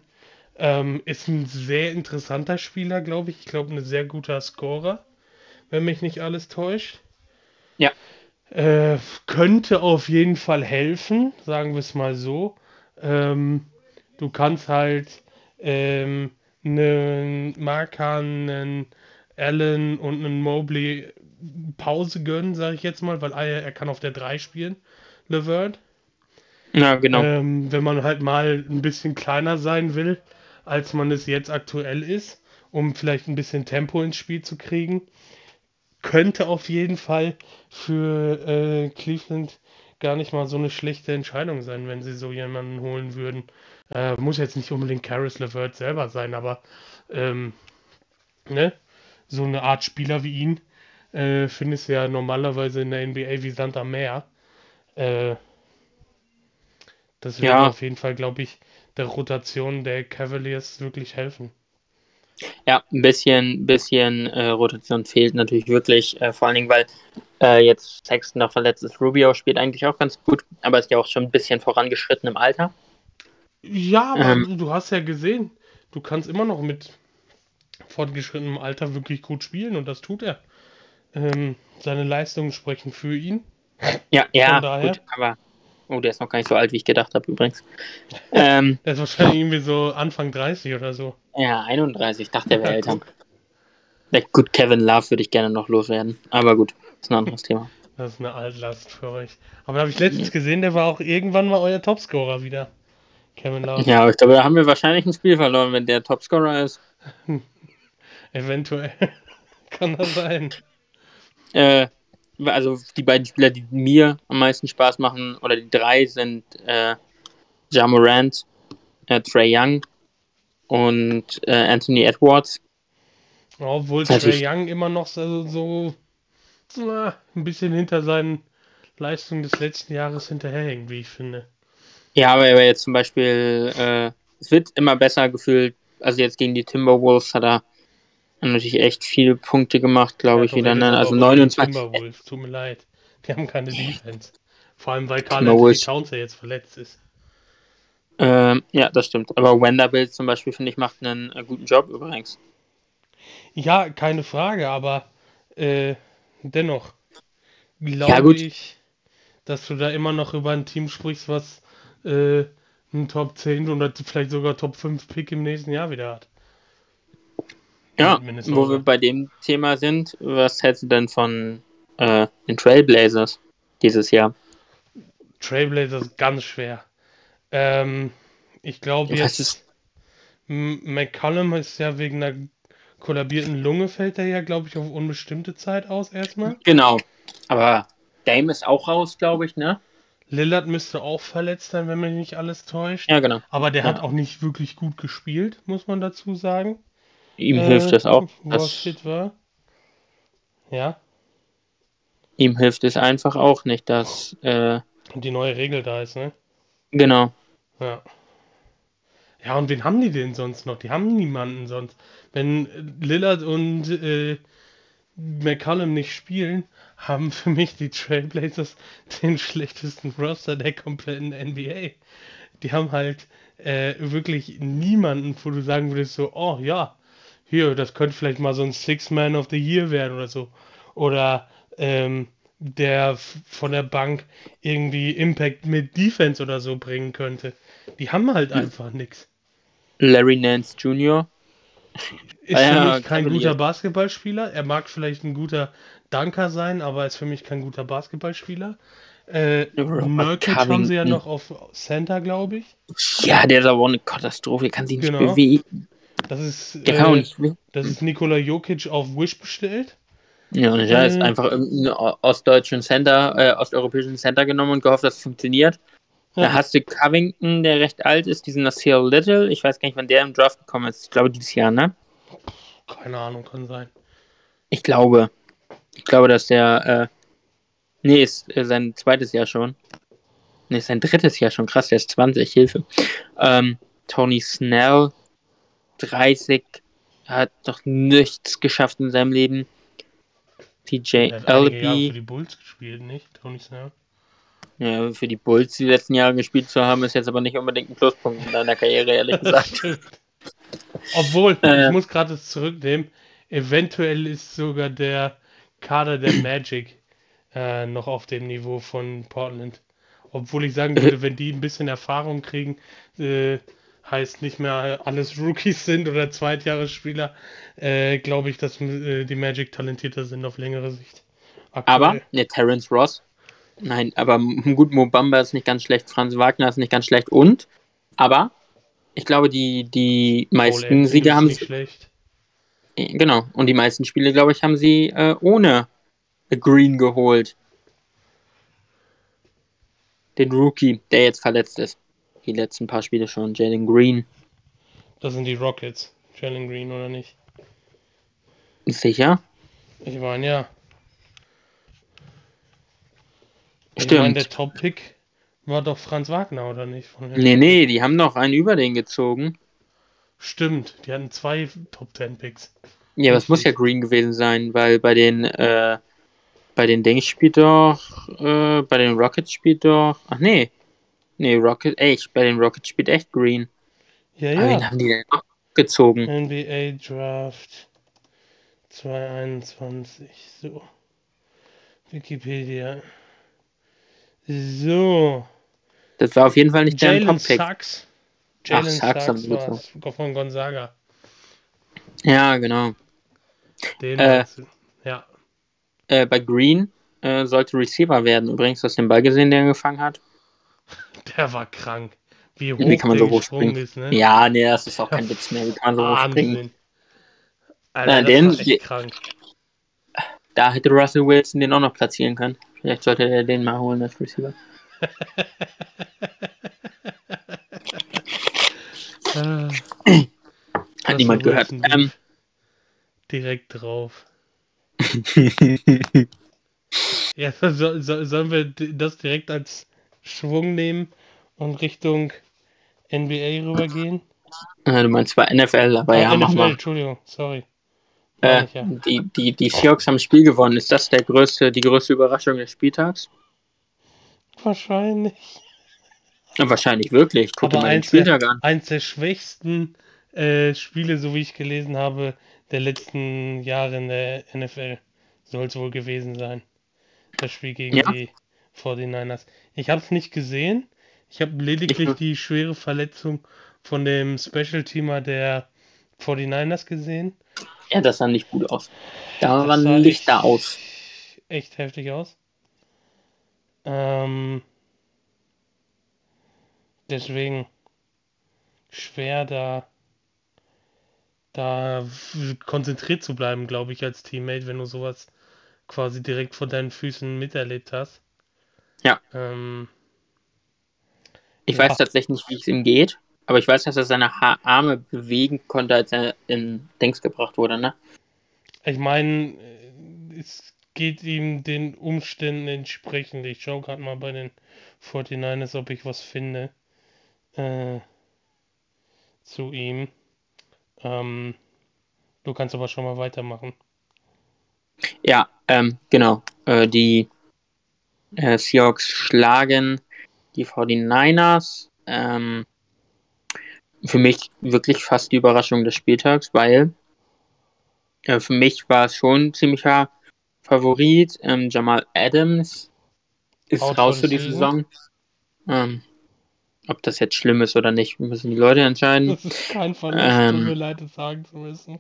Ähm, ist ein sehr interessanter Spieler, glaube ich. Ich glaube, ein sehr guter Scorer, wenn mich nicht alles täuscht. Ja. Äh, könnte auf jeden Fall helfen, sagen wir es mal so. Ähm, du kannst halt ähm, einen Markan, einen Allen und einen Mobley Pause gönnen, sage ich jetzt mal, weil er, er kann auf der 3 spielen, Levert. Ja, genau. Ähm, wenn man halt mal ein bisschen kleiner sein will, als man es jetzt aktuell ist, um vielleicht ein bisschen Tempo ins Spiel zu kriegen, könnte auf jeden Fall für äh, Cleveland gar nicht mal so eine schlechte Entscheidung sein, wenn sie so jemanden holen würden. Äh, muss jetzt nicht unbedingt Caris LeVert selber sein, aber ähm, ne? so eine Art Spieler wie ihn äh, findest du ja normalerweise in der NBA wie Sand am Meer. Äh, das wird Ja. auf jeden Fall, glaube ich, der Rotation der Cavaliers wirklich helfen. Ja, ein bisschen, bisschen äh, Rotation fehlt natürlich wirklich, äh, vor allen Dingen, weil äh, jetzt Sexton noch verletzt ist. Rubio spielt eigentlich auch ganz gut, aber ist ja auch schon ein bisschen vorangeschritten im Alter. Ja, aber ähm, du hast ja gesehen, du kannst immer noch mit fortgeschrittenem Alter wirklich gut spielen und das tut er. Ähm, seine Leistungen sprechen für ihn. Ja, ja, gut, aber oh, der ist noch gar nicht so alt, wie ich gedacht habe übrigens. ähm, (laughs) der ist wahrscheinlich irgendwie so Anfang 30 oder so. Ja, 31, ich dachte, er wäre älter. Ja, gut, Kevin Love würde ich gerne noch loswerden, aber gut, ist ein anderes Thema. Das ist eine Altlast für euch. Aber da habe ich letztens gesehen, der war auch irgendwann mal euer Topscorer wieder. Kevin Love. Ja, aber ich glaube, da haben wir wahrscheinlich ein Spiel verloren, wenn der Topscorer ist. (laughs) Eventuell. (laughs) Kann das sein. Äh, also die beiden Spieler, die mir am meisten Spaß machen, oder die drei sind äh, Ja Morant, äh, Trey Young und äh, Anthony Edwards. Obwohl Trey Young immer noch so, so na, ein bisschen hinter seinen Leistungen des letzten Jahres hinterherhängt, wie ich finde. Ja, aber jetzt zum Beispiel, äh, es wird immer besser gefühlt. Also jetzt gegen die Timberwolves hat er natürlich echt viele Punkte gemacht, glaube ja, ich, wieder. Ne? Also 29. Timberwolves, tut mir leid. Die haben keine Defense. Vor allem, weil Carl Anthony Towns ja jetzt verletzt ist. Ähm, ja, das stimmt. Aber Wenderbilt zum Beispiel, finde ich, macht einen äh, guten Job übrigens. Ja, keine Frage, aber äh, dennoch glaube ja, ich, dass du da immer noch über ein Team sprichst, was äh, einen Top 10 oder vielleicht sogar Top 5 Pick im nächsten Jahr wieder hat. Ja, wo wir bei dem Thema sind, was hältst du denn von äh, den Trailblazers dieses Jahr? Trailblazers ganz schwer. Ähm, ich glaube ja, jetzt, ist... McCollum ist ja wegen einer kollabierten Lunge fällt er ja, glaube ich, auf unbestimmte Zeit aus erstmal. Genau. Aber Dame ist auch raus, glaube ich, ne? Lillard müsste auch verletzt sein, wenn mich nicht alles täuscht. Ja, genau. Aber der ja. hat auch nicht wirklich gut gespielt, muss man dazu sagen. Ihm äh, hilft es auch. Wo das fit war. Ja. Ihm hilft es einfach auch nicht, dass äh, die neue Regel da ist, ne? Genau. Ja. Ja, und wen haben die denn sonst noch? Die haben niemanden sonst. Wenn Lillard und äh, McCallum nicht spielen, haben für mich die Trailblazers den schlechtesten Roster der kompletten NBA. Die haben halt äh, wirklich niemanden, wo du sagen würdest so, oh ja, hier, das könnte vielleicht mal so ein Six-Man of the Year werden oder so. Oder ähm, der von der Bank irgendwie Impact mit Defense oder so bringen könnte. Die haben halt einfach nichts. Larry Nance Jr. Ist ah, für mich kein guter Basketballspieler. Er mag vielleicht ein guter Dunker sein, aber ist für mich kein guter Basketballspieler. Äh, Nurkic haben sie ja noch auf Center, glaube ich. Ja, der ist aber auch eine Katastrophe. Kann sich nicht genau. bewegen. Das ist, äh, das ist Nikola Jokic auf Wish bestellt. Ja, und er äh, ist einfach irgendeinen ostdeutschen Center, äh, osteuropäischen Center genommen und gehofft, dass es funktioniert. Ja. Da hast du Covington, der recht alt ist, diesen Nasir Little. Ich weiß gar nicht, wann der im Draft gekommen ist. Ich glaube, dieses Jahr, ne? Keine Ahnung, kann sein. Ich glaube. Ich glaube, dass der. Äh, nee, ist äh, sein zweites Jahr schon. Nee, ist sein drittes Jahr schon. Krass, der ist 20, Hilfe. Ähm, Tony Snell, 30, hat doch nichts geschafft in seinem Leben. TJ Elby. für die Bulls gespielt, nicht? Tony Snell. Ja, für die Bulls die letzten Jahre gespielt zu haben, ist jetzt aber nicht unbedingt ein Pluspunkt in deiner Karriere, ehrlich gesagt. (laughs) Obwohl, äh, ich muss gerade zurücknehmen, eventuell ist sogar der Kader der Magic äh, noch auf dem Niveau von Portland. Obwohl ich sagen würde, (laughs) wenn die ein bisschen Erfahrung kriegen, äh, heißt nicht mehr alles Rookies sind oder Zweitjahresspieler, äh, glaube ich, dass äh, die Magic talentierter sind auf längere Sicht. Aktuell. Aber, ne, Terence Ross. Nein, aber gut, Mobamba ist nicht ganz schlecht, Franz Wagner ist nicht ganz schlecht und, aber ich glaube, die, die meisten Siege haben sie. Schlecht. Genau, und die meisten Spiele, glaube ich, haben sie äh, ohne Green geholt. Den Rookie, der jetzt verletzt ist die letzten paar Spiele schon. Jalen Green. Das sind die Rockets. Jalen Green oder nicht? Sicher? Ich meine ja. Stimmt. Ich meine, der Top-Pick war doch Franz Wagner, oder nicht? nee, nee, die haben noch einen über den gezogen. Stimmt, die hatten zwei Top 10 Picks. Ja, aber es muss ja Green gewesen sein, weil bei den äh, bei den Dings spielt doch äh, bei den Rockets spielt doch ach nee. Nee, Rocket echt, bei den Rockets spielt echt Green. Ja, ja. Aber wen haben die denn gezogen? NBA Draft 221. So. Wikipedia. So. Das war auf jeden Fall nicht der Top-Pick. Sachs. Jalen Sachs, Sachs war von Gonzaga. Ja, genau. Den äh, ja. Äh, bei Green äh, sollte Receiver werden. Übrigens, hast du den Ball gesehen, den er gefangen hat? Der war krank. Wie hoch Wie kann man so hoch springen? Ist, ne? Ja, nee, das ist auch kein Witz mehr. Wie kann man so hoch springen? Alter, Na, den, echt krank. Da hätte Russell Wilson den auch noch platzieren können. Vielleicht sollte er den mal holen als Receiver. (laughs) Hat niemand gehört. Ähm, direkt drauf. (laughs) ja, so, so, sollen wir das direkt als Schwung nehmen und Richtung NBA rübergehen? Ja, du meinst zwar NFL, aber ah, ja, NFL, mach mal. Entschuldigung, sorry. Äh, ja. die, die, die Seahawks haben das Spiel gewonnen. Ist das der größte, die größte Überraschung des Spieltags? Wahrscheinlich. Ja, wahrscheinlich wirklich. Guck dir mal den Spieltag an. Eins der schwächsten äh, Spiele, so wie ich gelesen habe, der letzten Jahre in der NFL soll es wohl gewesen sein. Das Spiel gegen ja. die 49ers. Ich habe es nicht gesehen. Ich habe lediglich ich die schwere Verletzung von dem Special-Teamer der 49ers gesehen. Ja, das sah nicht gut aus. Da das war Lichter aus. Echt heftig aus. Ähm, deswegen schwer da da konzentriert zu bleiben, glaube ich, als Teammate, wenn du sowas quasi direkt vor deinen Füßen miterlebt hast. Ja. Ähm, ich ja. weiß tatsächlich nicht, wie es ihm geht, aber ich weiß, dass er seine ha Arme bewegen konnte, als er in Dings gebracht wurde, ne? Ich meine, es geht ihm den Umständen entsprechend. Ich schaue gerade mal bei den 49ers, ob ich was finde äh, zu ihm. Ähm, du kannst aber schon mal weitermachen. Ja, ähm, genau. Äh, die äh, Seahawks schlagen die 49ers. Ähm, für mich wirklich fast die Überraschung des Spieltags, weil äh, für mich war es schon ein ziemlicher Favorit. Ähm, Jamal Adams ist Out raus für die Saison. Ähm, ob das jetzt schlimm ist oder nicht, müssen die Leute entscheiden. (laughs) Das ist kein Verlust, ähm, tut mir leid, das sagen zu müssen.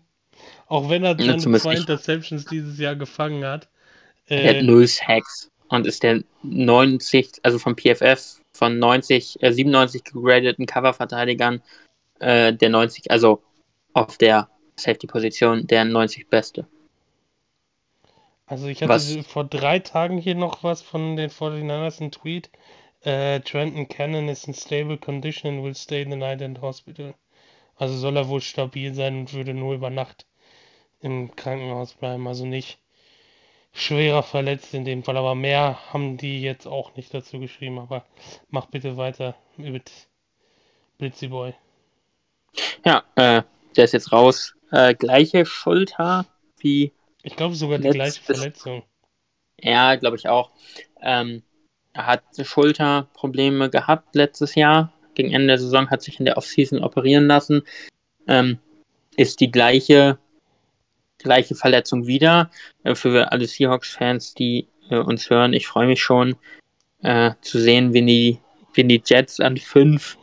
Auch wenn er seine zwei Interceptions dieses Jahr gefangen hat. Äh, er hat null Hacks und ist der 90, also vom PFF, von 90, äh, 97 gegradeten Coververteidigern äh, der 90, also auf der Safety-Position der 90 Beste. Also ich hatte was? vor drei Tagen hier noch was von den 49ers, einen Tweet. Uh, Trenton Cannon is in stable condition and will stay the night in the hospital. Also soll er wohl stabil sein und würde nur über Nacht im Krankenhaus bleiben. Also nicht schwerer verletzt in dem Fall, aber mehr haben die jetzt auch nicht dazu geschrieben. Aber mach bitte weiter mit Blitzy Boy. Ja, äh, der ist jetzt raus. Äh, gleiche Schulter wie. Ich glaube sogar die gleiche Verletzung. Ja, glaube ich auch. Ähm, er hat Schulterprobleme gehabt letztes Jahr. Gegen Ende der Saison hat sich in der Offseason operieren lassen. Ähm, ist die gleiche, gleiche Verletzung wieder. Äh, für alle Seahawks-Fans, die äh, uns hören, ich freue mich schon äh, zu sehen, wenn die, wenn die Jets an 5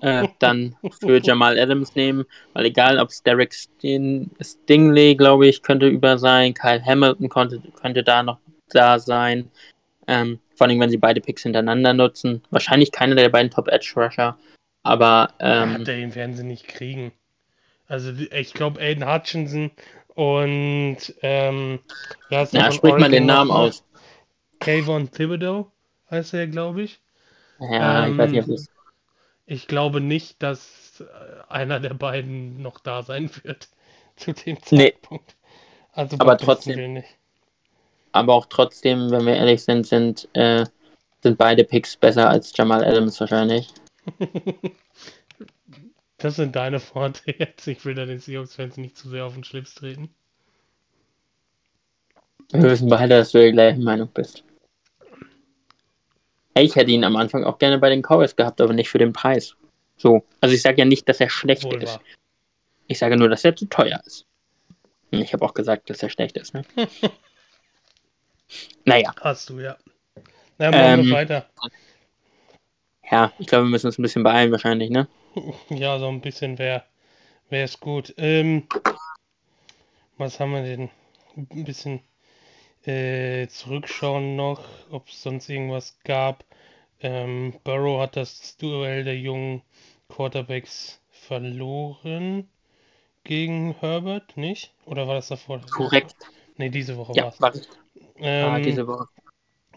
äh, (laughs) dann für Jamal Adams nehmen, weil egal ob es Derek Stingley, glaube ich, könnte über sein, Kyle Hamilton konnte, könnte da noch da sein. Ähm, vor allem, wenn sie beide Picks hintereinander nutzen. Wahrscheinlich keiner der beiden Top Edge Rusher. Aber. Ähm, ja, den werden sie nicht kriegen. Also, ich glaube, Aiden Hutchinson und. Ähm, ja, ja sprich mal den Namen aus. Kayvon Thibodeau heißt er, glaube ich. Ja, ähm, ich weiß nicht, ob das. Ich glaube nicht, dass äh, einer der beiden noch da sein wird (laughs) zu dem Zeitpunkt. Nee. Also aber trotzdem. Nicht aber auch trotzdem, wenn wir ehrlich sind, sind, äh, sind beide Picks besser als Jamal Adams wahrscheinlich. (laughs) Das sind deine Worte jetzt. Ich will da den Seahawks-Fans nicht zu sehr auf den Schlips treten. Wir wissen beide, dass du der gleichen Meinung bist. Ich hätte ihn am Anfang auch gerne bei den Cowboys gehabt, aber nicht für den Preis. So. Also ich sage ja nicht, dass er schlecht Wohl ist. Wahr. Ich sage nur, dass er zu teuer ist. Und ich habe auch gesagt, dass er schlecht ist. Ne? (laughs) naja. Hast du, ja. Na, machen ähm, wir weiter. Ja, ich glaube, wir müssen uns ein bisschen beeilen wahrscheinlich, ne? (laughs) Ja, so ein bisschen wäre es gut. Ähm, was haben wir denn? Ein bisschen äh, zurückschauen noch, ob es sonst irgendwas gab. Ähm, Burrow hat das Duell der jungen Quarterbacks verloren gegen Herbert, nicht? Oder war das davor? Korrekt. Ne, diese Woche ja, war es. Ähm, ah, diese Woche.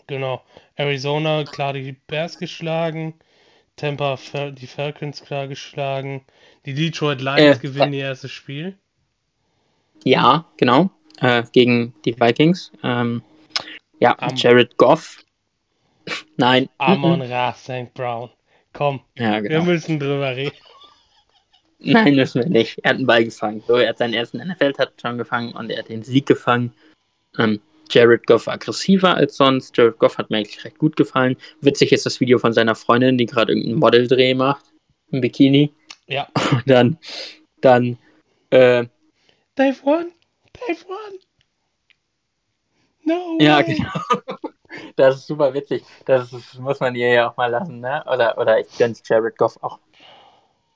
Genau. Arizona klar die Bears geschlagen. Tampa die Falcons klar geschlagen. Die Detroit Lions äh, gewinnen ihr erstes Spiel. Ja, genau. Äh, gegen die Vikings. Ähm, ja, Am Jared Goff. (laughs) Nein. Amon (laughs) Ra St. Brown. Komm, ja, genau. wir müssen drüber reden. (laughs) Nein, müssen wir nicht. Er hat einen Ball gefangen. So, er hat seinen ersten NFL-Touchdown gefangen und er hat den Sieg gefangen. Ähm, Jared Goff aggressiver als sonst. Jared Goff hat mir eigentlich recht gut gefallen. Witzig ist das Video von seiner Freundin, die gerade irgendeinen Modeldreh macht. Im Bikini. Ja. Und dann, dann, äh. Dave won. Dave won. No. Way. Ja, genau. (laughs) Das ist super witzig. Das, muss man ihr ja auch mal lassen, ne? Oder, oder ich gönn's Jared Goff auch.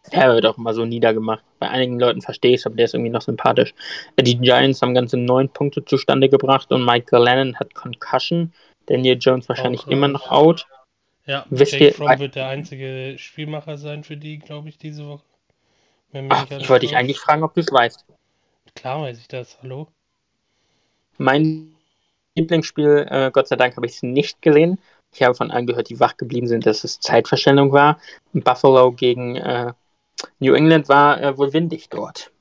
Er wird auch immer so niedergemacht. Bei einigen Leuten verstehe ich es, aber der ist irgendwie noch sympathisch. Die Giants haben ganze neun Punkte zustande gebracht und Michael Lennon hat Concussion. Daniel Jones wahrscheinlich auch, immer noch out. Ja, Wisst Jake Fromm wird der einzige Spielmacher sein für die, glaube ich, diese Woche. Ach, ich wollte dich eigentlich fragen, ob du es weißt. Klar weiß ich das, hallo. Mein Lieblingsspiel, äh, Gott sei Dank, habe ich es nicht gesehen. Ich habe von allen gehört, die wach geblieben sind, dass es Zeitverschwendung war. Buffalo gegen äh, New England war äh, wohl windig dort.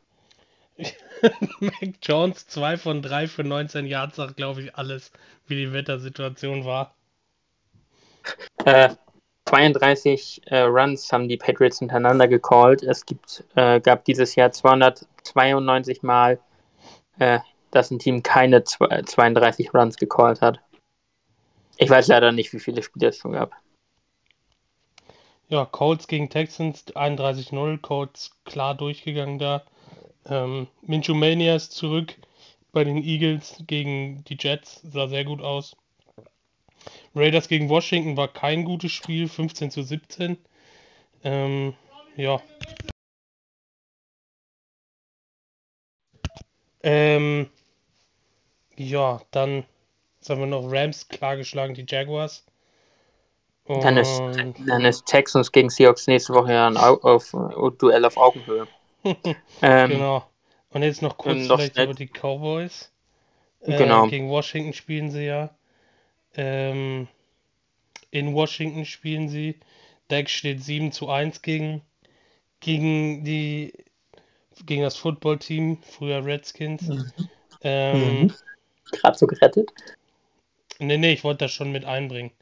(laughs) Mac Jones 2 von 3 für 19 Yards sagt, glaube ich, alles, wie die Wettersituation war. Äh, 32 äh, Runs haben die Patriots hintereinander gecallt. Es gibt, äh, gab dieses Jahr 292 Mal, äh, dass ein Team keine 32 Runs gecallt hat. Ich weiß leider nicht, wie viele Spiele es schon gab. Ja, Colts gegen Texans 31-0. Colts klar durchgegangen da. Ähm, Minshew Mania ist zurück bei den Eagles gegen die Jets. Sah sehr gut aus. Raiders gegen Washington war kein gutes Spiel. 15 zu 17. Ähm, ja. Ähm, ja, dann sagen wir noch Rams klar geschlagen, die Jaguars. Dann ist, dann ist Texans gegen Seahawks nächste Woche ja ein auf, auf, auf Duell auf Augenhöhe. (laughs) ähm, genau. Und jetzt noch kurz noch vielleicht über die Cowboys. Äh, genau. Gegen Washington spielen sie ja. Ähm, in Washington spielen sie. Deck steht 7 zu 1 gegen, gegen die gegen das Footballteam, früher Redskins. Mhm. Ähm, mhm. Gerade so gerettet. Nee, nee, ich wollte das schon mit einbringen.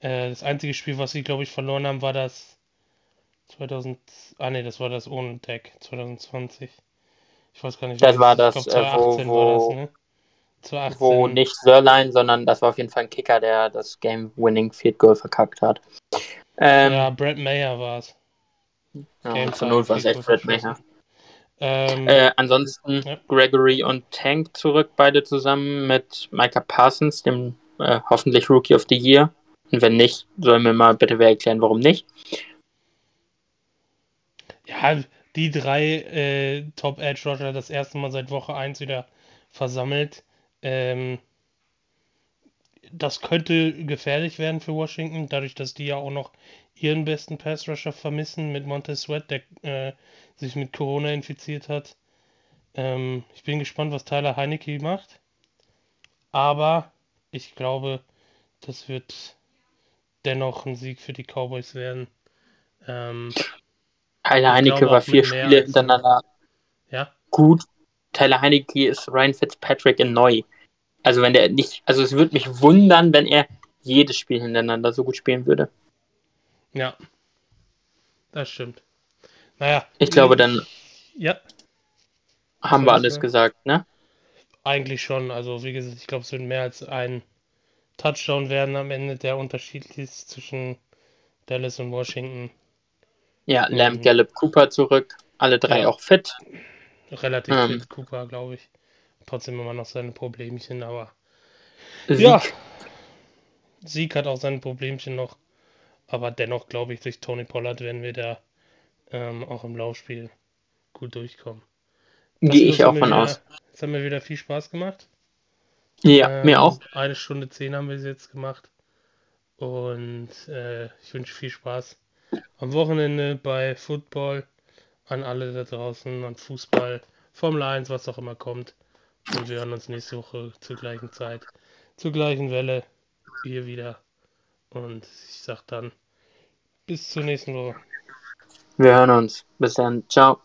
Äh, das einzige Spiel, was sie, glaube ich, verloren haben, war das 2000. Ah, nee, das war das ohne Deck 2020. Ich weiß gar nicht. Das war das, glaub, 2018 äh, wo, wo, war das, ne? 2018. wo nicht Sörlein, sondern das war auf jeden Fall ein Kicker, der das Game-Winning Field Goal verkackt hat. Ähm, ja, Brad Mayer war es. Ja, zur Not war es echt Brad Mayer. Ähm, äh, ansonsten ja. Gregory und Tank zurück, beide zusammen mit Micah Parsons, dem äh, hoffentlich Rookie of the Year. Und wenn nicht, soll mir mal bitte wer erklären, warum nicht. Ja, die drei äh, Top Edge Rusher das erste Mal seit Woche 1 wieder versammelt. Ähm, das könnte gefährlich werden für Washington, dadurch, dass die ja auch noch ihren besten Pass Rusher vermissen mit Montez Sweat, der äh, sich mit Corona infiziert hat. Ähm, ich bin gespannt, was Tyler Heinecke macht. Aber ich glaube, das wird dennoch ein Sieg für die Cowboys werden. Ähm, Tyler Heinecke war vier Spiele hintereinander ja? gut. Tyler Heinecke ist Ryan Fitzpatrick in neu. Also wenn der nicht, also es würde mich wundern, wenn er jedes Spiel hintereinander so gut spielen würde. Ja, das stimmt. Naja. Ich glaube, dann ja. haben wir alles gesagt, ne? Eigentlich schon. Also, wie gesagt, ich glaube, es wird mehr als ein Touchdown werden am Ende, der Unterschied ist zwischen Dallas und Washington. Ja, Lamb, ähm, Gallup, Cooper zurück. Alle drei ja, auch fit. Relativ ähm, fit, Cooper, glaube ich. Trotzdem immer noch seine Problemchen, aber. Sieg. Ja. Sieg hat auch seine Problemchen noch. Aber dennoch glaube ich, durch Tony Pollard werden wir da ähm, auch im Laufspiel gut durchkommen. Gehe ich auch von aus. Es hat mir wieder viel Spaß gemacht. Ja, ähm, mir auch. Eine Stunde zehn haben wir jetzt gemacht. Und äh, ich wünsche viel Spaß am Wochenende bei Football an alle da draußen, an Fußball, Formel 1, was auch immer kommt. Und wir hören uns nächste Woche zur gleichen Zeit, zur gleichen Welle hier wieder. Und ich sag dann bis zur nächsten Woche. Wir hören uns. Bis dann. Ciao.